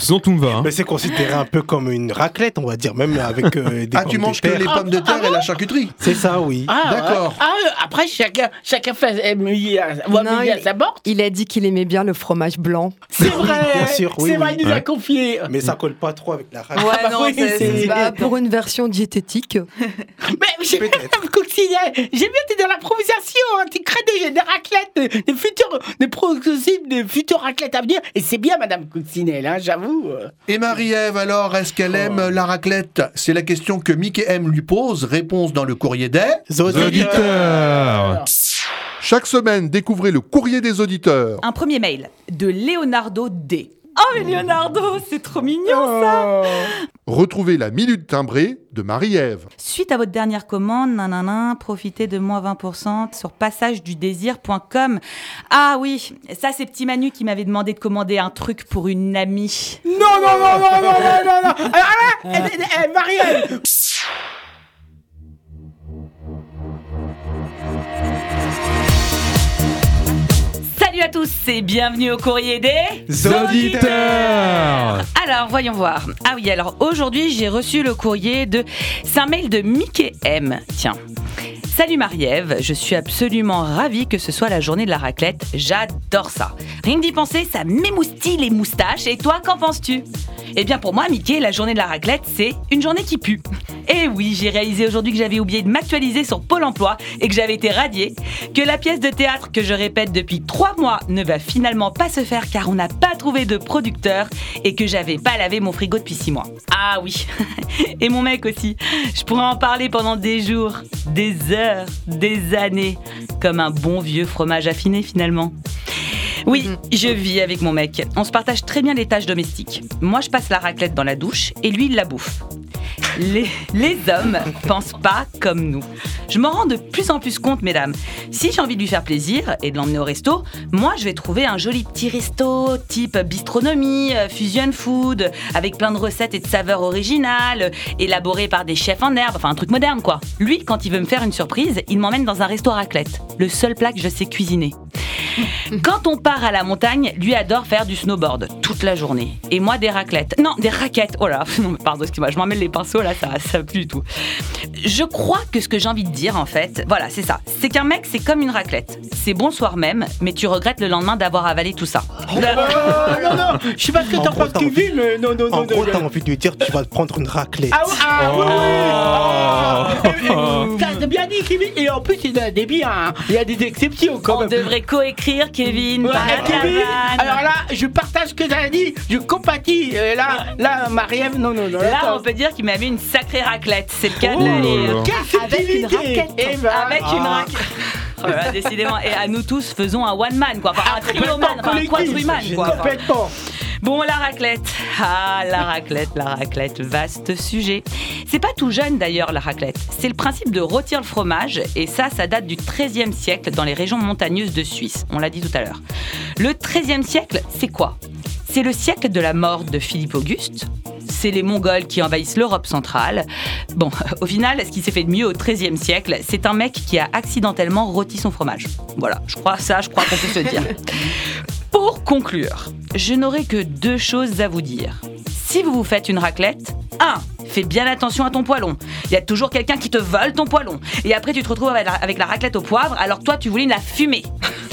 Sinon tout me va. hein. Mais c'est considéré un peu comme une raclette, on va dire, même avec euh, des Ah pommes tu de manges que terre. les pommes de terre Ah et la charcuterie C'est ça, oui. ah, D'accord. Ah, euh, après, chacun, chacun fait euh, à- voit Non, mouiller à il- sa porte. Il a dit qu'il aimait bien le fromage blanc. C'est vrai. Bien sûr, oui, C'est vrai, oui. il nous a Ouais. confié. Mais ça colle pas trop avec la raclette. Ouais, bah non, oui, c'est- c'est- c'est Bah, pour une version diététique. Mais j'ai Peut-être. Coccinelle, j'ai bien t'es dans l'improvisation, hein, tu crées des, des raclettes, des, des futurs, des des futures raclettes à venir, et c'est bien Madame Coccinelle, hein, j'avoue. euh. Et Marie-Ève alors, est-ce qu'elle aime la raclette? C'est la question que Mickey M lui pose. Réponse dans le courrier des... Auditeurs. Chaque semaine, découvrez le courrier des auditeurs. Un premier mail de Leonardo D. Oh, mais Leonardo, c'est trop mignon ça Retrouvez la minute timbrée de Marie-Ève. Suite à votre dernière commande, nanana, profitez de moins 20% sur passagedudésir.com. Ah oui, ça c'est Petit Manu qui m'avait demandé de commander un truc pour une amie. Non, non, non, non, non, non, non, non. Alors là, Salut à tous et bienvenue au courrier des Auditeurs. Alors, voyons voir. Ah oui, alors aujourd'hui, j'ai reçu le courrier de. C'est un mail de Mickey M. Tiens. Salut Marie-Ève, je suis absolument ravie que ce soit la journée de la raclette. J'adore ça. Rien que d'y penser, ça m'émoustille les moustaches. Et toi, qu'en penses-tu? Eh bien, pour moi, Mickey, la journée de la raclette, c'est une journée qui pue. Et oui, j'ai réalisé aujourd'hui que j'avais oublié de m'actualiser sur Pôle emploi et que j'avais été radiée. Que la pièce de théâtre que je répète depuis trois mois ne va finalement pas se faire car on n'a pas trouvé de producteur et que j'avais pas lavé mon frigo depuis six mois. Ah oui, et mon mec aussi. Je pourrais en parler pendant des jours, des heures, des années, comme un bon vieux fromage affiné finalement. Oui, je vis avec mon mec. On se partage très bien les tâches domestiques. Moi, je passe la raclette dans la douche et lui, il la bouffe. Les, les hommes pensent pas comme nous. Je m'en rends de plus en plus compte, mesdames. Si j'ai envie de lui faire plaisir et de l'emmener au resto, moi je vais trouver un joli petit resto type bistronomie, euh, fusion food, avec plein de recettes et de saveurs originales, élaborées par des chefs en herbe, enfin un truc moderne quoi. Lui, quand il veut me faire une surprise, il m'emmène dans un resto raclette, le seul plat que je sais cuisiner. Quand on part à la montagne, lui adore faire du snowboard toute la journée. Et moi, des raclettes. Non, des raquettes. Oh là, non, pardon, excuse-moi, je m'emmène les pinceaux là, ça, ça plus du tout. Je crois que ce que j'ai envie de dire, en fait, voilà, c'est ça. C'est qu'un mec, c'est comme une raclette. C'est bon soir même, mais tu regrettes le lendemain d'avoir avalé tout ça. Oh, non, non, je sais pas ce que En t'en gros, penses, Kevin, mais non, non, En non, gros, non. t'as envie de lui dire tu vas te prendre une raclette. Ah, ah, oui, oui. Ah, T'as t'as bien dit, Kevin. Et en plus, il y a des biens. hein. Il y a des exceptions quand On même. devrait coécrire, Kevin. Ouais, Kevin, alors là, je partage ce que t'as dit, je compatis. Euh, là, là, Marie-Ève, non, non, non. Là, on peut dire qu'il m'a mis une sacrée raclette. C'est le cas Oh de là la Avec une raquette. Eh ben, Avec une ah. raclette. Oh décidément. Et à nous tous, faisons un one man, quoi. Enfin, un trio man, enfin, un quadruman, quoi. Complètement. Bon, la raclette. Ah, la raclette, la raclette, vaste sujet. C'est pas tout jeune d'ailleurs, la raclette. C'est le principe de rôtir le fromage, et ça, ça date du XIIIe siècle dans les régions montagneuses de Suisse. On l'a dit tout à l'heure. Le XIIIe siècle, c'est quoi? C'est le siècle de la mort de Philippe Auguste. C'est les Mongols qui envahissent l'Europe centrale. Bon, au final, ce qui s'est fait de mieux au XIIIe siècle, c'est un mec qui a accidentellement rôti son fromage. Voilà, je crois ça, je crois qu'on peut se dire. Pour conclure, je n'aurai que deux choses à vous dire. Si vous vous faites une raclette, 1. Fais bien attention à ton poêlon. Il y a toujours quelqu'un qui te vole ton poêlon. Et après, tu te retrouves avec la, avec la raclette au poivre, alors toi, tu voulais la fumer.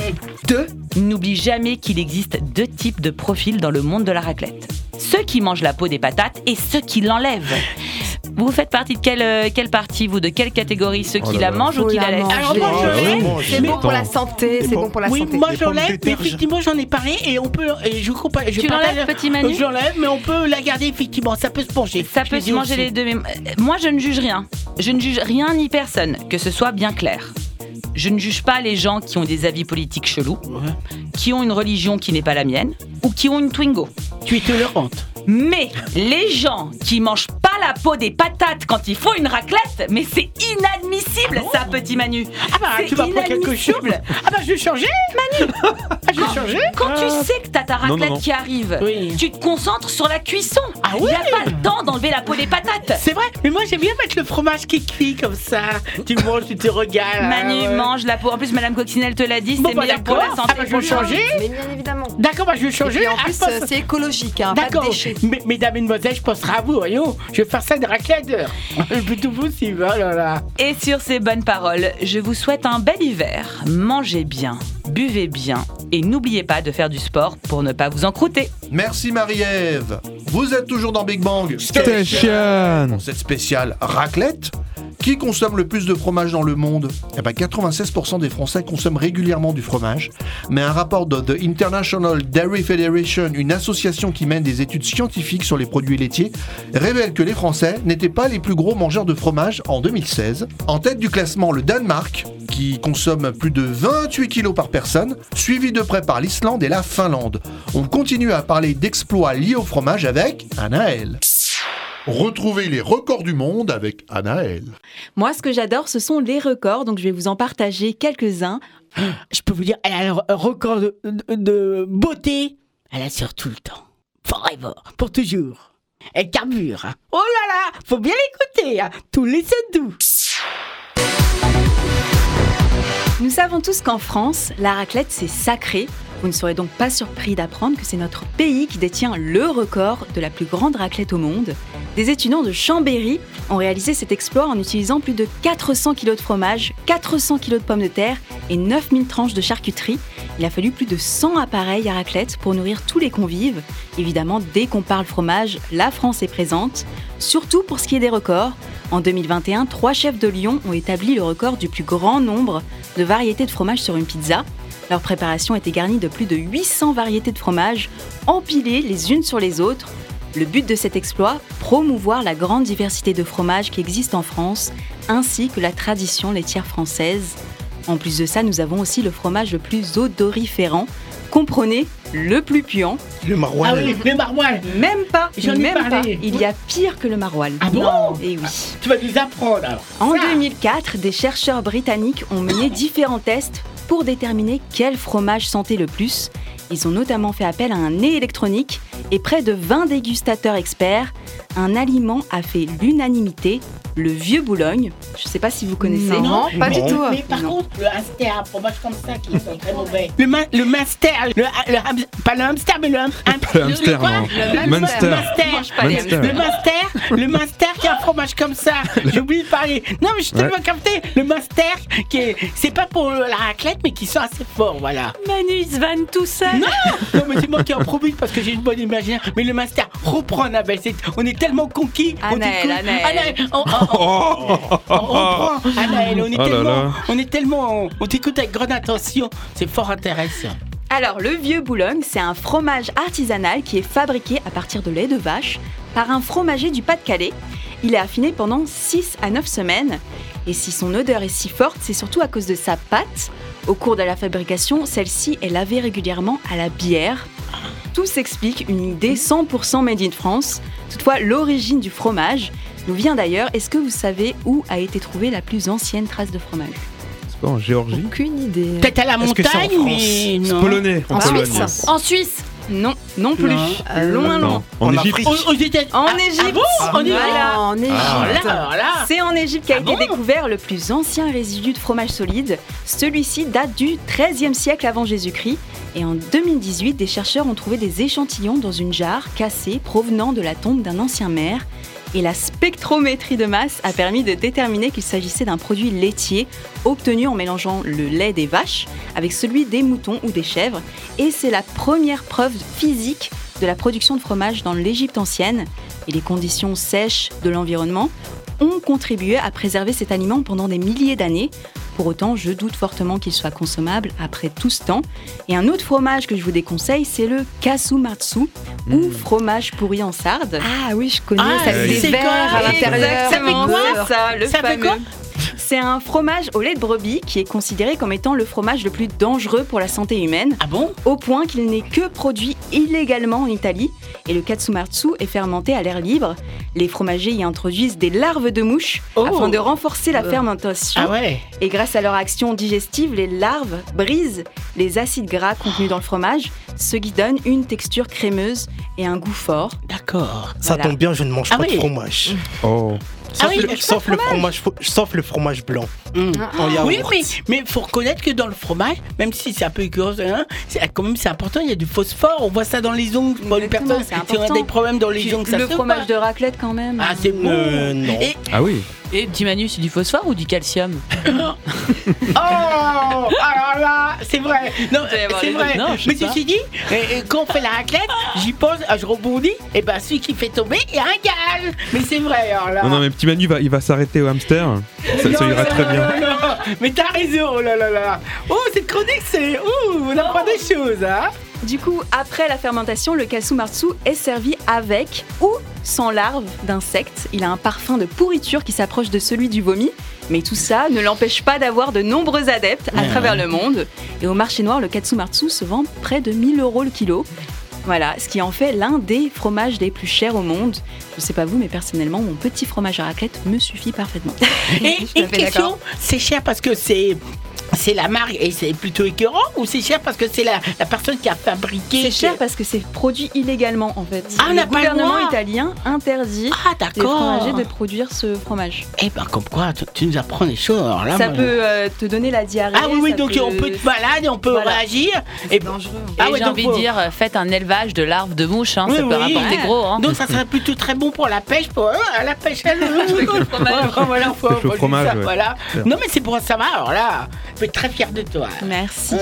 2. N'oublie jamais qu'il existe deux types de profils dans le monde de la raclette. Ceux qui mangent la peau des patates et ceux qui l'enlèvent. Vous faites partie de quelle, euh, quelle partie, vous De quelle catégorie Ceux qui là la là. mangent ou qui la la laissent manger. Alors, moi, je C'est bon pour la santé, c'est bon pour la oui, santé. moi Les je pommes de l'enlève, mais effectivement j'en ai parlé et on peut, et je je Tu l'enlèves, petit Manu Je l'enlève, mais on peut la garder effectivement, ça peut se pencher. Ça Je peut se manger aussi. les deux. Mais euh, moi, je ne juge rien. Je ne juge rien ni personne, que ce soit bien clair. Je ne juge pas les gens qui ont des avis politiques chelous, qui ont une religion qui n'est pas la mienne, ou qui ont une Twingo. Tu es tolérante. Mais les gens qui mangent pas la peau des patates quand ils font une raclette, mais c'est inadmissible, ça, petit Manu. Ah bah tu vas prendre quelque chose. Ah bah je vais changer, Manu. Ah je vais changer. Quand Ah. tu sais que t'as ta Non, non, raclette non. qui arrive, Oui. tu te concentres sur la cuisson. Ah Il n'y a oui. pas le temps d'enlever la peau des patates. C'est vrai, mais moi j'aime bien mettre le fromage qui cuit comme ça. Tu manges, tu te regardes. Manu ah ouais. mange la peau. En plus, Madame Coccinelle te l'a dit, Bon, c'est bah, meilleur pour la d'accord. santé. Ah, bah, je vais changer. Mais bien évidemment. D'accord, bah je vais Et changer. puis en Ah, plus, euh, c'est écologique, hein, pas de déchets. Mesdames et mesdemoiselles, je penserai à vous, voyons. Je vais faire ça de raclette. Le plus tôt possible, oh là là. Et sur ces bonnes paroles, je vous souhaite un bel hiver. Mangez bien, buvez bien et n'oubliez pas de faire du sport pour ne pas vous encrouter. Merci Marie-Ève. Vous êtes toujours dans Big Bang Station Pour cette spéciale raclette. Qui consomme le plus de fromage dans le monde? Eh ben 96% des Français consomment régulièrement du fromage. Mais un rapport de The International Dairy Federation, une association qui mène des études scientifiques sur les produits laitiers, révèle que les Français n'étaient pas les plus gros mangeurs de fromage en 2016. En tête du classement, le Danemark, qui consomme plus de 28 kilos par personne, suivi de près par l'Islande et la Finlande. On continue à parler d'exploits liés au fromage avec Anaël. Retrouvez les records du monde avec Anaël. Moi, ce que j'adore, ce sont les records, donc je vais vous en partager quelques-uns. Je peux vous dire, elle a un record de, de- de beauté. Elle assure tout le temps. Forever. Pour toujours. Elle carbure. hein. Oh là là, faut bien l'écouter. hein. Tous les doux. Nous savons tous qu'en France, la raclette, c'est sacré. Vous ne serez donc pas surpris d'apprendre que c'est notre pays qui détient le record de la plus grande raclette au monde. Des étudiants de Chambéry ont réalisé cet exploit en utilisant plus de 400 kg de fromage, 400 kg de pommes de terre et 9000 tranches de charcuterie. Il a fallu plus de 100 appareils à raclette pour nourrir tous les convives. Évidemment, dès qu'on parle fromage, la France est présente, surtout pour ce qui est des records. En 2021, trois chefs de Lyon ont établi le record du plus grand nombre de variétés de fromage sur une pizza. Leur préparation était garnie de plus de 800 variétés de fromage, empilées les unes sur les autres. Le but de cet exploit, promouvoir la grande diversité de fromages qui existe en France, ainsi que la tradition laitière française. En plus de ça, nous avons aussi le fromage le plus odoriférant, comprenez, le plus puant. Le maroilles. Ah oui, le maroilles. Même pas, J'en ai même parlé. pas. Il y a pire que le maroilles. Ah bon Et oui. Tu vas nous apprendre alors. En Ça. 2004, des chercheurs britanniques ont mené différents tests pour déterminer quel fromage sentait le plus. Ils ont notamment fait appel à un nez électronique et près de 20 dégustateurs experts un aliment a fait l'unanimité, le vieux Boulogne. Je ne sais pas si vous connaissez. Non, pas du tout. Mais par Non. contre, le hamster, un fromage comme ça qui sont très mauvais. Le, ma- le master, le, le ham- pas le hamster, mais le, ham- Pas le hamster, quoi? non. Le Munster. Le master, le master qui a un fromage comme ça. J'ai oublié de parler. Non, mais je suis Ouais. tellement capté. Le master, qui est, c'est pas pour la raclette, mais qui sont assez forts, voilà. Manu, il se vanne tout seul. Non, non, mais c'est moi qui en profite parce que j'ai une bonne imaginaire. Mais le master, reprend Annabelle. C'est- On est tellement conquis. on Anaël. Anaël. On- on- on- on on est tellement, on est tellement, on t'écoute avec grande attention. C'est fort intéressant. Alors, le vieux Boulogne, c'est un fromage artisanal qui est fabriqué à partir de lait de vache par un fromager du Pas-de-Calais. Il est affiné pendant 6 à 9 semaines. Et si son odeur est si forte, c'est surtout à cause de sa pâte. Au cours de la fabrication, celle-ci est lavée régulièrement à la bière. Tout s'explique, une idée 100% made in France. Toutefois, l'origine du fromage nous vient d'ailleurs. Est-ce que vous savez où a été trouvée la plus ancienne trace de fromage? C'est pas en Géorgie? Aucune idée. Peut-être à la c'est montagne, France? mais C'est non. polonais. En. Suisse. En Suisse. Non, non plus. Non. Euh, loin, Non. loin. En En Égypte. Afrique. Aux, aux États- En Ah, Égypte. Ah bon En Égypte. Voilà. En. Ah. Là. C'est en Égypte qu'a Ah été bon découvert le plus ancien résidu de fromage solide. Celui-ci date du XIIIe siècle avant Jésus-Christ. Et en 2018, des chercheurs ont trouvé des échantillons dans une jarre cassée provenant de la tombe d'un ancien maire. Et la spectrométrie de masse a permis de déterminer qu'il s'agissait d'un produit laitier obtenu en mélangeant le lait des vaches avec celui des moutons ou des chèvres. Et c'est la première preuve physique de la production de fromage dans l'Égypte ancienne. Et les conditions sèches de l'environnement ont contribué à préserver cet aliment pendant des milliers d'années. Pour autant, je doute fortement qu'il soit consommable après tout ce temps. Et un autre fromage que je vous déconseille, c'est le kasumatsu, ou fromage pourri en sarde. Ah oui, je connais. Ah, ça fait c'est des verres quoi à l'intérieur. Exactement, quoi c'est ça, le Ça fait fameux. quoi C'est un fromage au lait de brebis qui est considéré comme étant le fromage le plus dangereux pour la santé humaine, Ah bon? Au point qu'il n'est que produit illégalement en Italie. Et le katsumatsu est fermenté à l'air libre. Les fromagers y introduisent des larves de mouches Oh. afin de renforcer la Euh. fermentation. Ah ouais Et grâce à leur action digestive, les larves brisent les acides gras contenus dans le fromage, ce qui donne une texture crémeuse et un goût fort. D'accord. Ça Voilà. tombe bien, je ne mange Ah pas oui. de fromage. Oh. Sauf, oui, le, mais sauf le fromage, sauf le fromage blanc. Hum. En yaourt. Oui, mais mais faut reconnaître que dans le fromage, même si c'est un peu écœurant, hein, c'est quand même c'est important. Il y a du phosphore. On voit ça dans les ongles. Pour une Exactement, personne, c'est si on a des problèmes dans les ongles, ça le se fromage de raclette quand même. Ah, c'est bon. Euh, non. Et- Ah oui. Et petit Manu, c'est du phosphore ou du calcium Oh Alors là, c'est vrai. Non, c'est vrai. Non, je mais pas. ceci dit, quand on fait la raclette, j'y pense, ah, je rebondis, et ben celui qui fait tomber, il y a un gage. Mais c'est vrai, alors là. Non, non, mais petit Manu, va, il va s'arrêter au hamster. Ça, ça Non, ira non, très non, bien. non, non. Mais t'as raison, oh là là là. Oh, cette chronique, c'est. Ouh, on apprend des choses, hein. Du coup, après la fermentation, le kasumatsu est servi avec ou sans larves d'insectes. Il a un parfum de pourriture qui s'approche de celui du vomi. Mais tout ça ne l'empêche pas d'avoir de nombreux adeptes à Ouais, travers ouais. le monde. Et au marché noir, le katsumatsu se vend près de 1000 euros le kilo. Voilà, ce qui en fait l'un des fromages les plus chers au monde. Je sais pas vous, mais personnellement, mon petit fromage à raclette me suffit parfaitement. Et fait question, c'est cher parce que c'est. C'est la marque et c'est plutôt écœurant ou c'est cher parce que c'est la, la personne qui a fabriqué C'est cher parce que c'est produit illégalement en fait. Ah, on le n'a pas le gouvernement droit. italien interdit Ah, les d'accord. fromagers de produire ce fromage. Eh ben, comme quoi, tu, tu nous apprends des choses. Alors là, ça moi, peut euh, te donner la diarrhée. Ah oui, oui, donc peut- on peut être malade et on peut Voilà. réagir. Et dangereux. Et Ah ouais, j'ai envie faut- de dire, euh, faites un élevage de larves de mouches, hein, Oui, ça peut oui. rapporter Ouais. gros. Hein. Donc ça serait plutôt très bon pour la pêche, pour euh, la pêche à l'eau. voilà, voilà. Bien. Non mais c'est pour ça va, alors là, je vais être très fier de toi. Merci.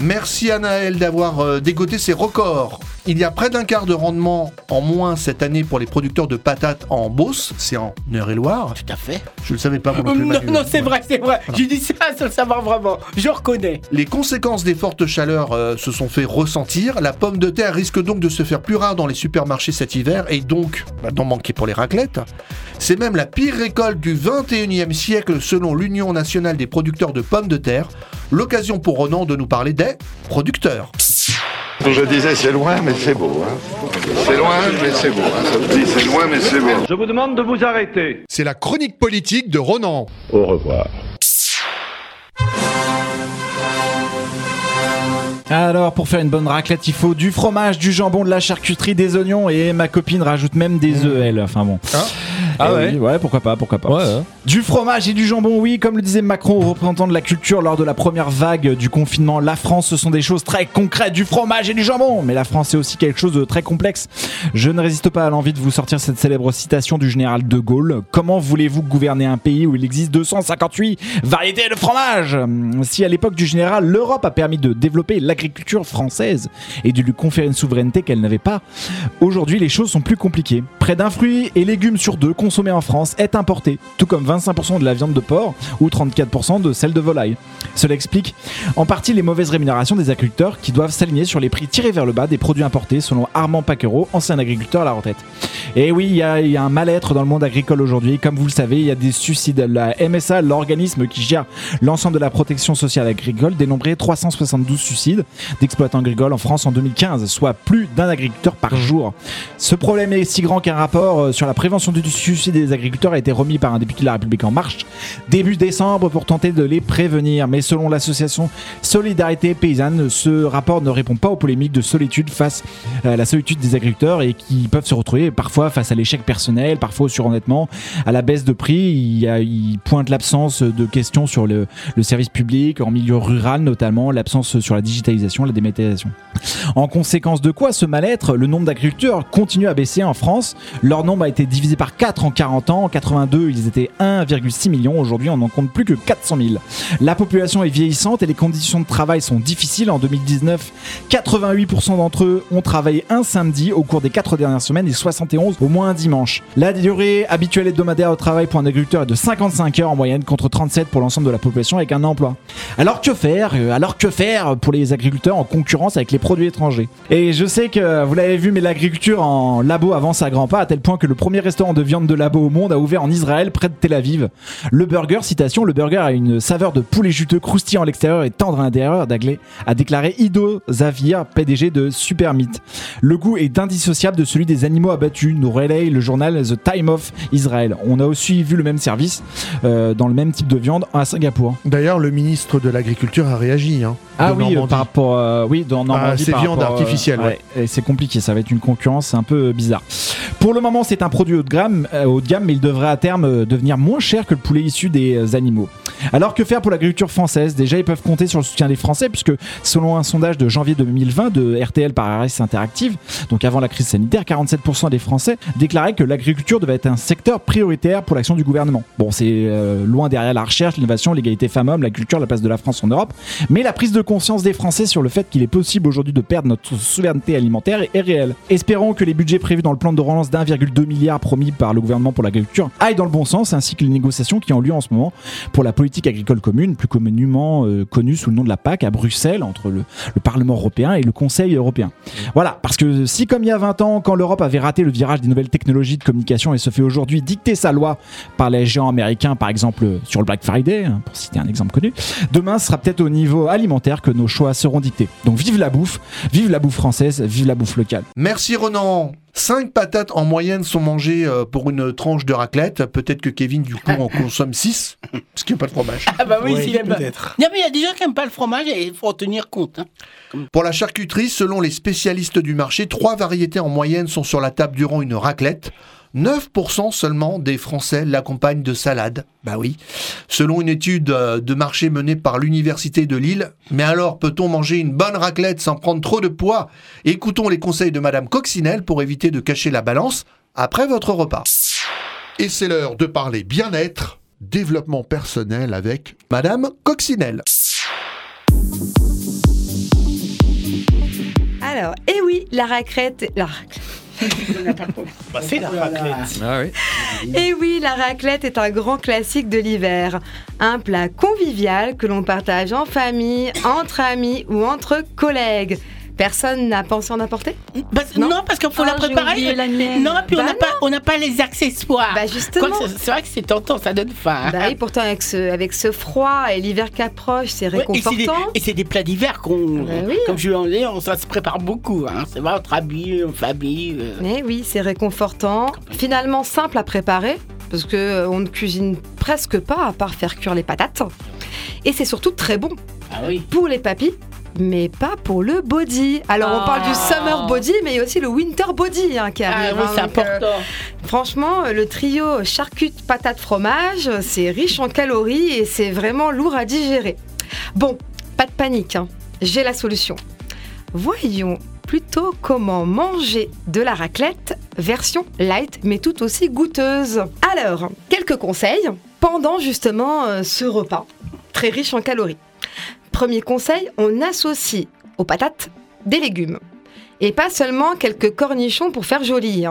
Merci Anaël d'avoir euh, dégoté ces records. Il y a près d'un quart de rendement en moins cette année pour les producteurs de patates en Beauce, c'est en Eure-et-Loire. Tout à fait. Je le savais pas non Euh, non, Manu. non, c'est Ouais. vrai, c'est vrai. J'ai dit ça sans le savoir vraiment. Je reconnais. Les conséquences des fortes chaleurs euh, se sont fait ressentir. La pomme de terre risque donc de se faire plus rare dans les supermarchés cet hiver et donc bah, d'en manquer pour les raclettes. C'est même la pire récolte du 21e siècle selon l'Union nationale des producteurs de pommes de terre. L'occasion pour Ronan de nous parler des producteurs. Je disais c'est loin mais c'est beau. Hein. C'est loin mais c'est beau. Hein. Ça se dit c'est loin mais c'est beau. Je vous demande de vous arrêter. C'est la chronique politique de Ronan. Au revoir. Alors, pour faire une bonne raclette, il faut du fromage, du jambon, de la charcuterie, des oignons et ma copine rajoute même des œufs, elle. Enfin bon. Ah Eh ouais oui, Ouais, pourquoi pas, pourquoi pas. Ouais, hein. Du fromage et du jambon, oui, comme le disait Macron, représentant de la culture lors de la première vague du confinement. La France, ce sont des choses très concrètes, du fromage et du jambon. Mais la France, c'est aussi quelque chose de très complexe. Je ne résiste pas à l'envie de vous sortir cette célèbre citation du général de Gaulle. Comment voulez-vous gouverner un pays où il existe 258 variétés de fromage? Si à l'époque du général, l'Europe a permis de développer l'agriculture française et de lui conférer une souveraineté qu'elle n'avait pas, aujourd'hui les choses sont plus compliquées. Près d'un fruit et légumes sur deux consommés en France est importé, tout comme 25% de la viande de porc ou 34% de celle de volaille. Cela explique en partie les mauvaises rémunérations des agriculteurs qui doivent s'aligner sur les prix tirés vers le bas des produits importés, selon Armand Paquereau, ancien agriculteur à la retraite. Et oui, il y, a il y a un mal-être dans le monde agricole aujourd'hui. Comme vous le savez, il y a des suicides. La MSA, l'organisme qui gère l'ensemble de la protection sociale agricole, dénombrait 372 suicides d'exploitants agricoles en France en 2015, soit plus d'un agriculteur par jour. Ce problème est si grand qu'un rapport euh, sur la prévention du suicide des agriculteurs a été remis par un député de la République en marche début décembre pour tenter de les prévenir. Mais selon l'association Solidarité Paysanne, ce rapport ne répond pas aux polémiques de solitude face à la solitude des agriculteurs et qui peuvent se retrouver parfois face à l'échec personnel, parfois au surendettement, à la baisse de prix. Il pointe l'absence de questions sur le, le service public, en milieu rural notamment, l'absence sur la digitalisation, la dématérialisation. En conséquence de quoi, ce mal-être, le nombre d'agriculteurs continue à baisser en France. Leur nombre a été divisé par 4 en 40 ans. En 82, ils étaient 1,6 million. Aujourd'hui, on n'en compte plus que 400 000. La population est vieillissante et les conditions de travail sont difficiles. En 2019, 88% d'entre eux ont travaillé un samedi au cours des 4 dernières semaines et 71 au moins un dimanche. La durée habituelle hebdomadaire au travail pour un agriculteur est de 55 heures en moyenne contre 37 pour l'ensemble de la population avec un emploi. Alors que faire Euh, Alors que faire pour les agriculteurs en concurrence avec les produits étrangers? Et je sais que vous l'avez vu, mais l'agriculture en labo avance à grands pas à tel point que le premier restaurant de viande de labo au monde a ouvert en Israël près de Tel Aviv. Le burger, citation, le burger a une saveur de poulet juteux croustillant à l'extérieur et tendre à l'intérieur, d'aglé- a déclaré Ido Zavir, PDG de Supermeat. Le goût est indissociable de celui des animaux abattus, nous relaye le journal The Time of Israel. On a aussi vu le même service euh, dans le même type de viande à Singapour. D'ailleurs, le ministre de l'Agriculture a réagi. hein, Ah oui, euh, Normandie. par rapport, euh, oui, dans Normandie. Ah, ces viandes euh, artificielles, ouais. et c'est compliqué, ça va être une concurrence un peu bizarre. Pour le moment, c'est un produit haut de gamme, euh, haut de gamme, mais il devrait à terme euh, devenir moins cher que le poulet issu des euh, animaux. Alors que faire pour l'agriculture française? Déjà, ils peuvent compter sur le soutien des Français, puisque selon un sondage de janvier 2020 de RTL par RS Interactive, donc avant la crise sanitaire, 47% des Français déclaraient que l'agriculture devait être un secteur prioritaire pour l'action du gouvernement. Bon, c'est loin derrière la recherche, l'innovation, l'égalité femmes-hommes, la culture, la place de la France en Europe, mais la prise de conscience des Français sur le fait qu'il est possible aujourd'hui de perdre notre souveraineté alimentaire est réelle. Espérons que les budgets prévus dans le plan de relance d'1,2 milliard promis par le gouvernement pour l'agriculture aillent dans le bon sens, ainsi que les négociations qui ont lieu en ce moment pour la politique agricole commune, plus communément euh, connue sous le nom de la PAC, à Bruxelles, entre le, le Parlement européen et le Conseil européen. Voilà, parce que si comme il y a 20 ans, quand l'Europe avait raté le virage des nouvelles technologies de communication et se fait aujourd'hui dicter sa loi par les géants américains, par exemple sur le Black Friday, hein, pour citer un exemple connu, demain sera peut-être au niveau alimentaire que nos choix seront dictés. Donc vive la bouffe, vive la bouffe française, vive la bouffe locale. Merci Ronan. 5 patates en moyenne sont mangées euh, pour une tranche de raclette. Peut-être que Kevin, du coup, en consomme 6, parce qu'il n'y a pas de fromage. Ah bah oui, Oui, s'il aime pas. peut-être. Non mais il y a des gens qui n'aiment pas le fromage et il faut en tenir compte. hein. Pour la charcuterie, selon les spécialistes du marché, trois variétés en moyenne sont sur la table durant une raclette. 9% seulement des Français l'accompagnent de salade. Bah oui. Selon une étude euh, de marché menée par l'Université de Lille. Mais alors, peut-on manger une bonne raclette sans prendre trop de poids? Écoutons les conseils de Madame Coccinelle pour éviter de cacher la balance après votre repas. Et c'est l'heure de parler bien-être, développement personnel avec Madame Coccinelle. Alors, eh oui, la raclette. La raclette. Bah, c'est la raclette. Ah oui. Et oui, la raclette est un grand classique de l'hiver. Un plat convivial que l'on partage en famille, entre amis ou entre collègues. Personne n'a pensé en apporter Bah, non. parce qu'il faut Ah, la préparer. la. Non, puis on Bah n'a pas, on n'a pas les accessoires. Bah justement. C'est- vrai que c'est tentant, ça donne faim. Bah oui, pourtant avec ce, avec ce froid et l'hiver qui approche, c'est Ouais, et c'est des- réconfortant. et c'est des, plats d'hiver qu'on, Bah oui. comme je l'en ai, on ça se prépare beaucoup. Hein. C'est vrai, entre amis, en famille. euh. Mais oui, c'est réconfortant. Finalement simple à préparer, parce que euh, on ne cuisine presque pas à part faire cuire les patates. Et c'est surtout très bon Ah oui. pour les papis, mais pas pour le body. Alors on parle du summer body, mais il y a aussi le winter body hein, qui Ah arrive. hein, c'est euh, important. franchement, le trio charcute patate fromage, c'est riche en calories et c'est vraiment lourd à digérer. Bon, pas de panique, hein, j'ai la solution. Voyons plutôt comment manger de la raclette version light mais tout aussi goûteuse. Alors, quelques conseils pendant justement euh, ce repas très riche en calories. Premier conseil, on associe aux patates des légumes. Et pas seulement quelques cornichons pour faire joli.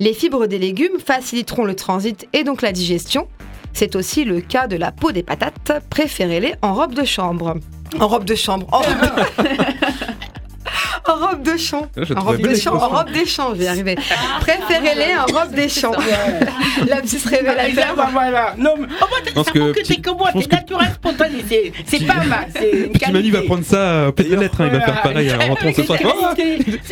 Les fibres des légumes faciliteront le transit et donc la digestion. C'est aussi le cas de la peau des patates. Préférez-les en robe de chambre. En robe de chambre. En en robe de champ. Ah, En robe de champ. En robe des champs, je vais y arriver. Préférez-les en robe des champs. La petite révélateur. Voilà, voilà. Non, mais oh, moi, t'es pense ça que t'es comme moi, t'es que- naturel, spontané. c'est- C'est pas mal, Petit Manu va prendre ça la lettre, hein, il va faire pareil en rentrant ce soir. C'est Ah.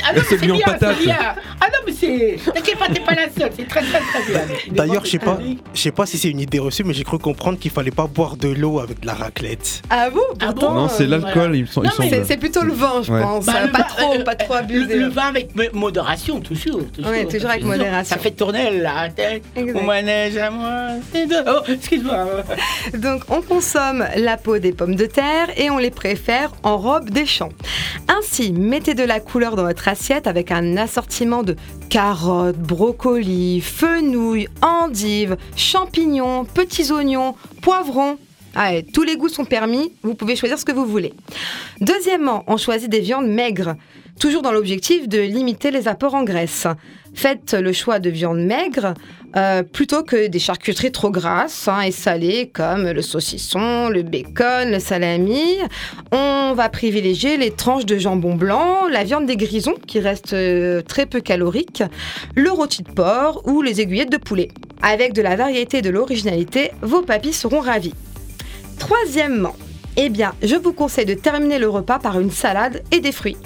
Ah non, mais c'est c'est lui en bien, c'est bien. Ah non, mais c'est. T'inquiète pas, t'es pas la seule, c'est très très très bien. D'ailleurs, je sais pas, je sais pas si c'est une idée reçue, mais j'ai cru comprendre qu'il fallait pas boire de l'eau avec de la raclette. Ah bon Pourtant, Non, c'est euh, l'alcool, il me semble. C'est plutôt le vin, je pense. Bah, le pas vin, trop, euh, pas trop Le, abusé. le vin avec mo- modération, toujours. toujours Oui, toujours avec modération. Ça fait tourner la tête. Exact. Au manège à moi. Oh, excuse-moi. Donc on consomme la peau des pommes de terre et on les préfère en robe des champs. Ainsi, mettez de la couleur dans votre assiette avec un assortiment de carottes, brocolis, fenouil, endives, champignons, petits oignons, poivrons. Ah, et tous les goûts sont permis, vous pouvez choisir ce que vous voulez. Deuxièmement, on choisit des viandes maigres, toujours dans l'objectif de limiter les apports en graisse. Faites le choix de viandes maigres euh, plutôt que des charcuteries trop grasses hein, et salées comme le saucisson, le bacon, le salami. On va privilégier les tranches de jambon blanc, la viande des grisons qui reste euh, très peu calorique, le rôti de porc ou les aiguillettes de poulet. Avec de la variété et de l'originalité, vos papis seront ravis. Troisièmement, eh bien, je vous conseille de terminer le repas par une salade et des fruits.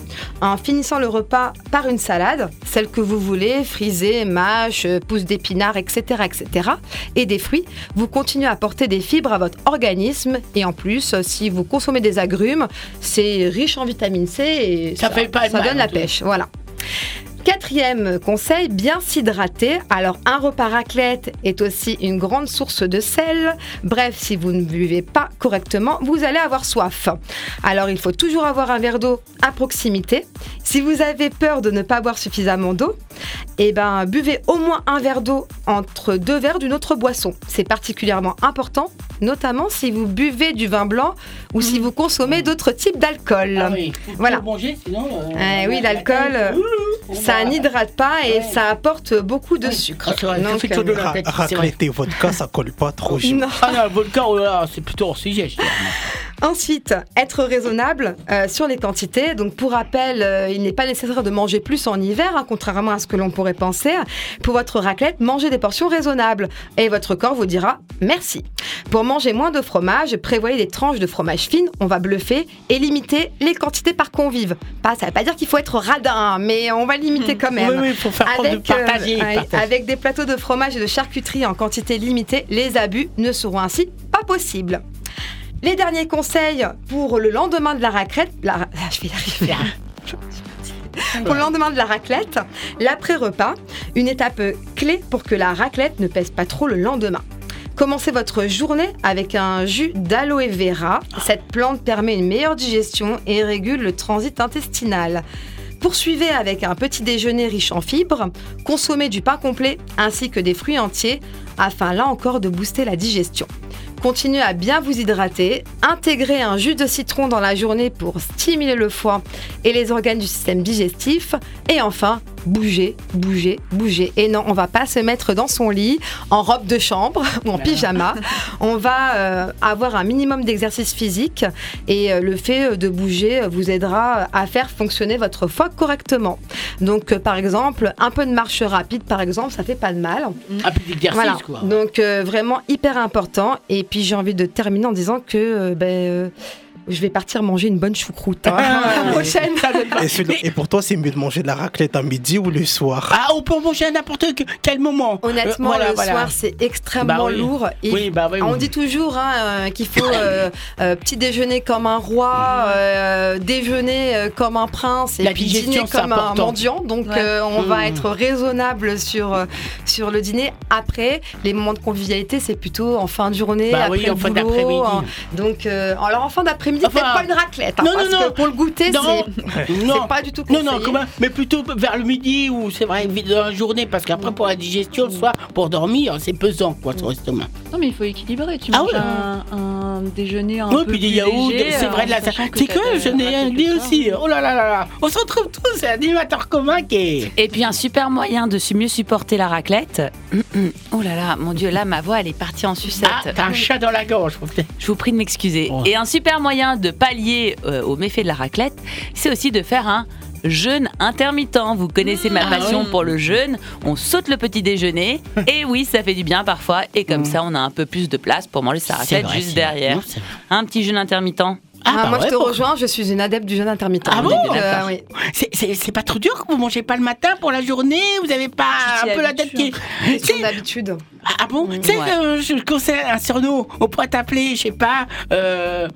En finissant le repas par une salade, celle que vous voulez, frisée, mâche, pousse d'épinards, etc., etc., et des fruits, vous continuez à apporter des fibres à votre organisme. Et en plus, si vous consommez des agrumes, c'est riche en vitamine C et Ça fait pas ça mal, donne la pêche. Voilà. Quatrième conseil, bien s'hydrater. Alors un repas raclette est aussi une grande source de sel. Bref, si vous ne buvez pas correctement, vous allez avoir soif. Alors il faut toujours avoir un verre d'eau à proximité. Si vous avez peur de ne pas boire suffisamment d'eau, eh ben buvez au moins un verre d'eau entre deux verres d'une autre boisson. C'est particulièrement important, notamment si vous buvez du vin blanc ou si vous consommez d'autres types d'alcool. Ah oui, Voilà. pas manger, sinon. euh, Eh oui, l'alcool, euh, ça va- n'hydrate pas et ça apporte beaucoup de Ah, sucre. c'est vrai, Donc, de la euh, tête. Raclette et vodka, ça colle pas trop. Non. Ah non, le volcan, oh c'est plutôt hors sujet. Ensuite, être raisonnable euh, sur les quantités. Donc, pour rappel, euh, il n'est pas nécessaire de manger plus en hiver, hein, contrairement à ce que l'on pourrait penser. Pour votre raclette, mangez des portions raisonnables et votre corps vous dira merci. Pour manger moins de fromage, prévoyez des tranches de fromage fine. On va bluffer et limiter les quantités par convive. Pas, ça ne veut pas dire qu'il faut être radin, mais on va limiter quand même. Oui, oui, il faut faire preuve de Avec, euh, partager. avec des plateaux de fromage et de charcuterie en quantité limitée, les abus ne seront ainsi pas possibles. Les derniers conseils pour le lendemain de la raclette. la- je vais y arriver. Pour le lendemain de la raclette, l'après-repas, une étape clé pour que la raclette ne pèse pas trop le lendemain. Commencez votre journée avec un jus d'aloe vera. Cette plante permet une meilleure digestion et régule le transit intestinal. Poursuivez avec un petit déjeuner riche en fibres. Consommez du pain complet ainsi que des fruits entiers afin là encore de booster la digestion. Continuez à bien vous hydrater, intégrez un jus de citron dans la journée pour stimuler le foie et les organes du système digestif. Et enfin, bougez, bougez, bougez. Et non, on va pas se mettre dans son lit en robe de chambre ou en pyjama. On va euh, avoir un minimum d'exercice physique et euh, le fait de bouger vous aidera à faire fonctionner votre foie correctement. Donc, euh, par exemple, un peu de marche rapide, par exemple, ça fait pas de mal. Un peu d'exercice, Voilà. quoi. Donc euh, vraiment hyper important. Et puis j'ai envie de terminer en disant que euh, ben, euh, je vais partir manger une bonne choucroute hein, la prochaine. Et, pour toi, c'est mieux de manger de la raclette à midi ou le soir? Ah, on peut manger à n'importe que- quel moment. Honnêtement, Euh, voilà, le voilà. soir, c'est extrêmement Bah oui. lourd. Et Oui, bah oui, on oui. dit toujours hein, euh, qu'il faut euh, euh, petit déjeuner comme un roi, euh, déjeuner comme un prince et La puis dîner comme un mendiant. Donc, Ouais. euh, on va Mm. être raisonnable sur, sur le dîner. Après, les moments de convivialité, c'est plutôt en fin de journée, Bah après oui, le en fin boulot, d'après-midi. hein. Donc, euh, alors en fin d'après-midi, Enfin, faites pas une raclette. hein, non, non, parce non. que pour le goûter, Non. c'est Non. c'est pas du tout Non, conseillé. non, comment Mais plutôt vers le midi ou c'est vrai, dans la journée, parce qu'après pour la digestion, le soir, pour dormir, c'est pesant, quoi, sur l'estomac. Non, mais il faut équilibrer. Tu Ah manges ouais. un, un déjeuner un Oui, peu puis des yaourts, léger, c'est vrai de la C'est que je n'ai peu dit aussi. Oh là là là là. On se retrouve tous, c'est animateur commun qui est. Et puis un super moyen de mieux supporter la raclette. Oh là là, mon dieu, là ma voix elle est partie en sucette. Ah, t'as un chat dans la gorge. Je vous prie de m'excuser. Et un super moyen de pallier euh, aux méfaits de la raclette, c'est aussi de faire un jeûne intermittent. Vous connaissez ma Ah passion oui. pour le jeûne. On saute le petit déjeuner. et oui, ça fait du bien parfois. Et comme ça, on a un peu plus de place pour manger sa Mm. Raclette vrai, juste derrière. Non. Un petit jeûne intermittent. Ah, bah moi, ouais, je te pour- rejoins, je suis une adepte du jeûne intermittent. Ah bon euh, oui. C'est- pas trop dur que vous mangez pas le matin pour la journée? Vous avez pas un peu la tête qui. C'est une habitude. Ah bon? Tu sais, Ouais. euh, je conseille un surnom. On pourrait t'appeler, je sais pas, euh,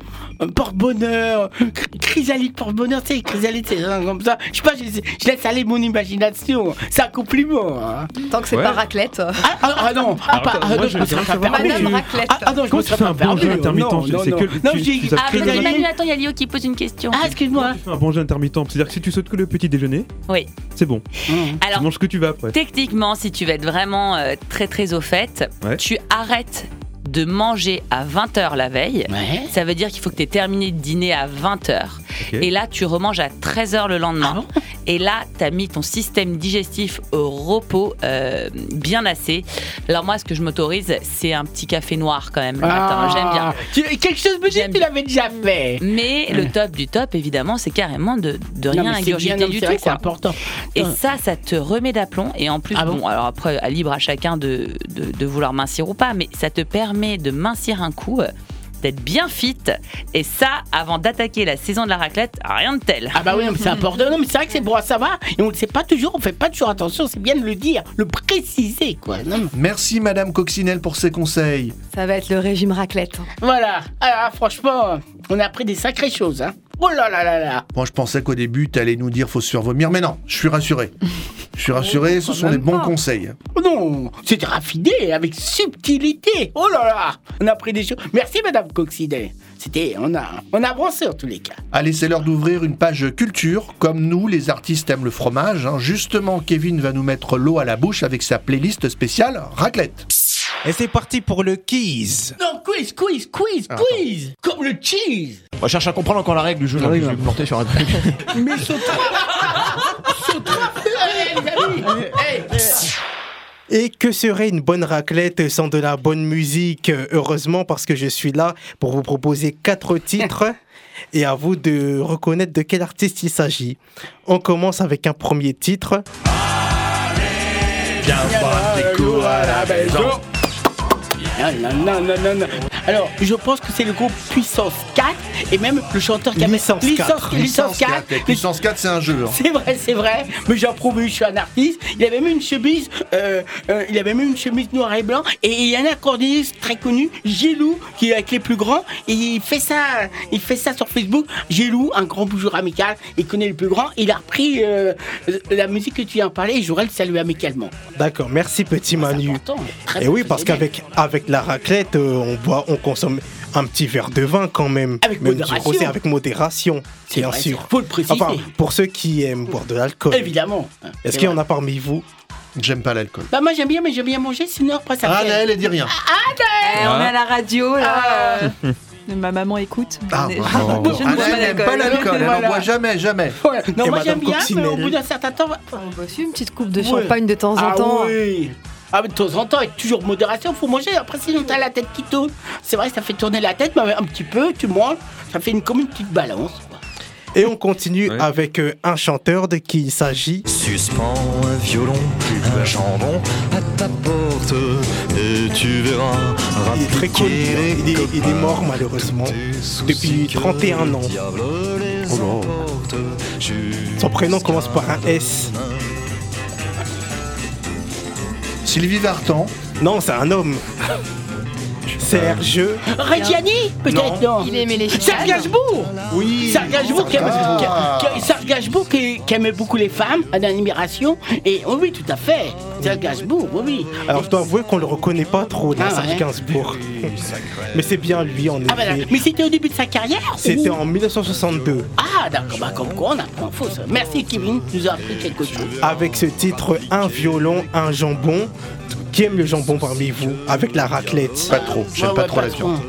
porte-bonheur, chr- chrysalide porte-bonheur. Tu sais, chrysalide, c'est un comme ça. Je sais pas, je, je laisse aller mon imagination. C'est un compliment. hein. Tant que c'est Ouais. pas raclette. Ah, ah, ah non, ah, pas- ah, moi, je- me serais pas Madame raclette. Ah, ah non, je tu serais fais pas bon intermittent Non, non, non. tu Ah, attends, il y a Léo qui pose une question. Ah, excuse-moi. Tu fais un bon jeûne intermittent. C'est-à-dire que si tu sautes que le petit déjeuner, Oui. c'est bon. Alors, Tu manges ce que tu vas après. Techniquement, si tu veux être vraiment euh, très très au fait, Ouais. tu arrêtes de manger à 20h la veille. Ouais. Ça veut dire qu'il faut que tu aies terminé de dîner à 20h. Et là, tu remanges à 13h le lendemain. et là, tu as mis ton système digestif au repos euh, bien assez. Alors moi, ce que je m'autorise, c'est un petit café noir quand même le matin. J'aime bien. Ah, quelque chose dit que tu l'avais déjà fait. Mais le top du top, évidemment, c'est carrément de, de rien ingurgiter du tout. c'est important. Et Ah. ça, ça te remet d'aplomb. Et en plus, Ah bon bon, alors après, libre à chacun de, de, de vouloir mincir ou pas, mais ça te permet de mincir un coup, d'être bien fit. Et ça, avant d'attaquer la saison de la raclette, rien de tel. Ah bah oui, c'est important. Non, mais c'est vrai que c'est bon à savoir. Et on ne sait pas toujours, on fait pas toujours attention. C'est bien de le dire, le préciser, quoi. Non, mais- Merci Madame Coccinelle pour ses conseils. Ça va être le régime raclette. Voilà. Ah, franchement, on a appris des sacrées choses, hein. Oh là là là là. Moi je pensais qu'au début tu allais nous dire faut se faire vomir, mais non, je suis rassuré. Je suis rassuré, ce sont des bons conseils. Oh non, c'était raffiné, avec subtilité. Oh là là, on a appris des choses. Merci, Madame Coccinet. C'était, on a, on a avancé en tous les cas. Allez, c'est l'heure d'ouvrir une page culture. Comme nous, les artistes aiment le fromage. hein. Justement, Kevin va nous mettre l'eau à la bouche avec sa playlist spéciale raclette. Et c'est parti pour le quiz. Non, quiz, quiz, quiz, quiz, comme le cheese. On cherche à comprendre encore la règle du jeu. là, Oui, je vais me planter sur un truc. Mais saute. saute. Allez, les amis. Hey, Et que serait une bonne raclette sans de la bonne musique? Heureusement parce que je suis là pour vous proposer quatre titres et à vous de reconnaître de quel artiste il s'agit. On commence avec un premier titre. Viens voir des coups à la maison. Alors, je pense que c'est le groupe Puissance 4 et même le chanteur qui a Licence 4. Licence 4. Et Puissance 4, c'est un jeu. hein. C'est vrai, c'est vrai, mais j'en prouve, je suis un artiste. Il avait même une chemise, euh, euh, il avait même une chemise noire et blanc. Et il y a un accordéoniste très connu, Gilou, qui est avec les plus grands. Et il fait ça, il fait ça sur Facebook. Gilou, un grand bougeour amical, il connaît les plus grands. Il a repris euh, la musique que tu viens de parler et je voudrais le saluer amicalement. D'accord, merci petit Manu. important, très Et oui, parce qu'avec avec la raclette, euh, on boit, on consomme un petit verre de vin quand même. Avec même du modération. rosé avec modération, C'est bien vrai, sûr. c'est- faut le préciser. Enfin, pour ceux qui aiment boire de l'alcool. Évidemment. Est-ce qu'il y en a parmi vous J'aime pas l'alcool. Bah moi j'aime bien, mais j'aime bien manger, sinon après ça Ah. Naël, elle dit rien. Eh, on est à la radio là. Ah. euh, Ma maman écoute. Ah, Je- je- bon. je ne Ah, bois Naël n'aime pas l'alcool, elle en Voilà. boit jamais, jamais. Voilà. Non, Et moi j'aime bien, mais au bout d'un certain temps... On boit aussi une petite coupe de Ouais. champagne de temps en ah temps. oui ah, mais de temps en temps, avec toujours modération, faut manger. Après, sinon, t'as la tête qui tourne. C'est vrai, ça fait tourner la tête, mais un petit peu, tu manges, ça fait une, comme une petite balance. Et on continue avec euh, un chanteur de qui il s'agit. Suspends un violon, un jambon à ta porte et tu verras. Il est très connu. Il est, il est mort malheureusement depuis 31 ans. Oh Son prénom commence par un S. Sylvie Vartan. Non, c'est un homme. Serge. Reggiani Peut-être non. Il aimait les Serge Gainsbourg Oui. Serge Gainsbourg qui, aimait- Ah. qui- qui- Serge Gainsbourg qui, qui aimait beaucoup les femmes, en admiration. Et oh oui, tout à fait. Serge Gainsbourg, oui, oui. Alors je dois avouer qu'on le reconnaît pas trop, là, Ah Serge ouais. Gainsbourg. Mais c'est bien lui en Ah, effet. Mais c'était au début de sa carrière C'était ou- en 1962. Ah, d'accord, bah, comme quoi on apprend faux. ça. Merci Kevin, tu nous as appris quelque chose. Avec ce titre Un violon, un jambon. Qui aime le jambon parmi vous Avec la raclette. Pas trop, j'aime Ouais, pas ouais, trop la trop. viande.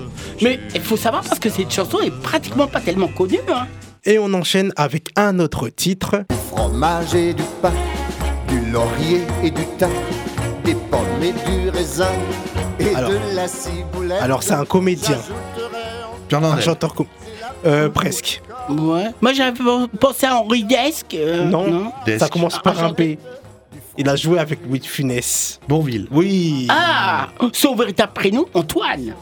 Mais il faut savoir parce que cette chanson est pratiquement pas tellement connue. Hein. Et on enchaîne avec un autre titre. fromage et du pain, du laurier et du thym, des pommes et du raisin et Alors- de la ciboulette. Alors c'est un comédien. Un chanteur com- euh, presque. Ouais. Moi j'avais pensé à Henri Desk. euh, non, ça commence par un B. Il a joué avec Louis de Funès. Bonville. Oui. Ah, son véritable prénom, Antoine.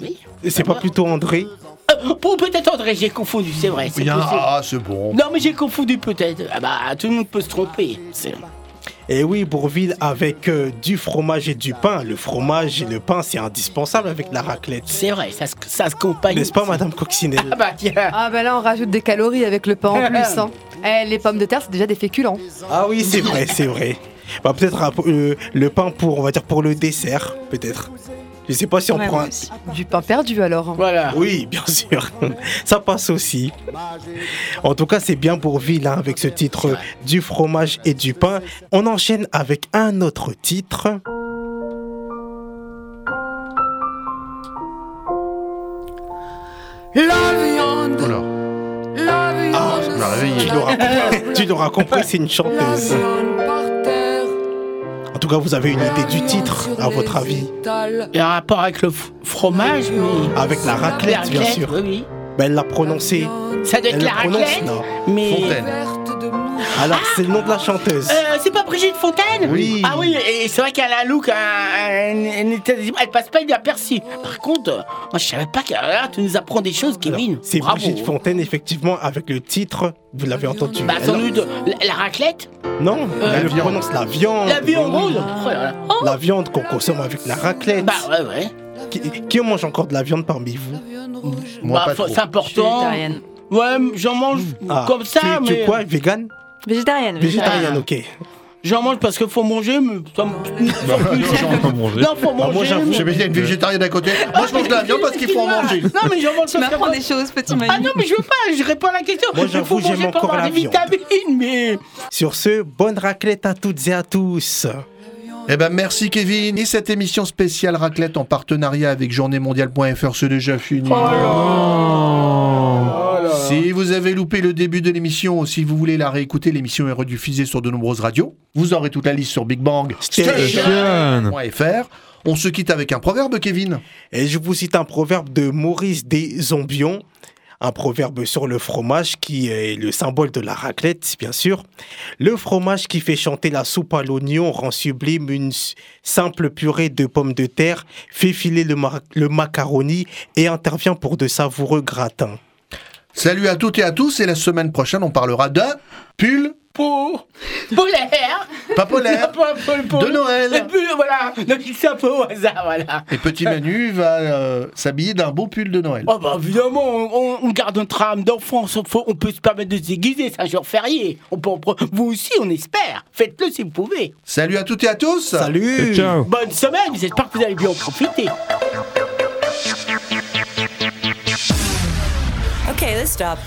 Oui. C'est pas plutôt André Euh, Ou peut-être André, j'ai confondu, c'est vrai. c'est Bien, possible. ah, c'est bon. Non, mais j'ai confondu peut-être. Ah bah, tout le monde peut se tromper. c'est- Et oui, Bourville avec euh, du fromage et du pain. Le fromage et le pain, c'est indispensable avec la raclette. C'est vrai, ça se, ça se compagne. N'est-ce pas, Madame Coccinelle Ah bah tiens. Ah bah là on rajoute des calories avec le pain en plus. hein. Eh, les pommes de terre c'est déjà des féculents. Ah oui, c'est vrai, c'est vrai. Bah, peut-être euh, le pain pour, on va dire, pour le dessert, peut-être. Je sais pas si on Ouais, prend un... Du pain perdu alors. hein. Voilà. Oui, bien sûr. Ça passe aussi. En tout cas, c'est bien Bourville hein, avec ce titre du fromage et du pain. On enchaîne avec un autre titre. La viande. Oula. La viande. Ah, je me réveillé. Tu l'auras compris, tu l'auras compris, c'est une chanteuse. En tout cas, vous avez une idée du titre, à votre avis Il y a un rapport avec le fromage, mais. Avec la raclette, bien sûr. Oui. Ben, elle l'a prononcé. Ça doit être Elle la prononce, raclette. là. Mais. Fontaine. Alors, c'est le nom de la chanteuse. Euh, c'est pas Brigitte Fontaine Oui. Ah oui, et c'est vrai qu'elle a un look, un, un- un- elle passe pas inaperçue. Par contre, euh, moi je savais pas que là, tu nous apprends des choses, Kevin. C'est Bravo. Brigitte Fontaine, effectivement, avec le titre, vous l'avez entendu. Bah, sans doute, la, la raclette Non, Euh, elle la viande. prononce la viande. La viande oui. Oh là là. Oh. La viande qu'on consomme avec la raclette. Bah ouais, ouais. Qui, qui mange encore de la viande parmi vous Moi, Bah, pas faut- trop. c'est important. Ouais, j'en mange Ah, comme ça, tu, mais. es quoi, vegan Végétarienne. Végétarienne, ok. J'en mange parce qu'il faut manger, mais ça me- ça me- Non, faut Bah, manger. moi, mais- dire une végétarienne à côté. Moi, je mange de la viande parce qu'il faut en manger. Non, mais j'en mange Tu parce m'apprends des choses, petit Ah non, mais je veux pas, je réponds à la question. Moi, j'avoue, j'aime manger encore la des viande. vitamines, mais. Sur ce, bonne raclette à toutes et à tous. Eh ben, merci Kevin. Et cette émission spéciale raclette en partenariat avec journéemondiale.fr, c'est déjà fini. Si vous avez loupé le début de l'émission ou si vous voulez la réécouter, l'émission est rediffusée sur de nombreuses radios. Vous aurez toute la liste sur Big Bang Station.fr. On se quitte avec un proverbe, Kevin. Et je vous cite un proverbe de Maurice des Zombions. Un proverbe sur le fromage qui est le symbole de la raclette, bien sûr. Le fromage qui fait chanter la soupe à l'oignon rend sublime une simple purée de pommes de terre, fait filer le macaroni et intervient pour de savoureux gratins. Salut à toutes et à tous. Et la semaine prochaine, on parlera de pull Pour. Polaire. pas polaire. Pas- pas- pas- De Noël. Et puis voilà, donc c'est un peu au hasard, voilà. Et petit Manu va euh, s'habiller d'un beau pull de Noël. Oh bah évidemment, on, on garde notre âme d'enfance, on, faut- on peut se permettre de se déguiser, c'est un jour férié. On peut vous aussi, on espère. Faites-le si vous pouvez. Salut à toutes et à tous. Salut Ciao. Bonne semaine, j'espère que vous allez bien en profiter. this stop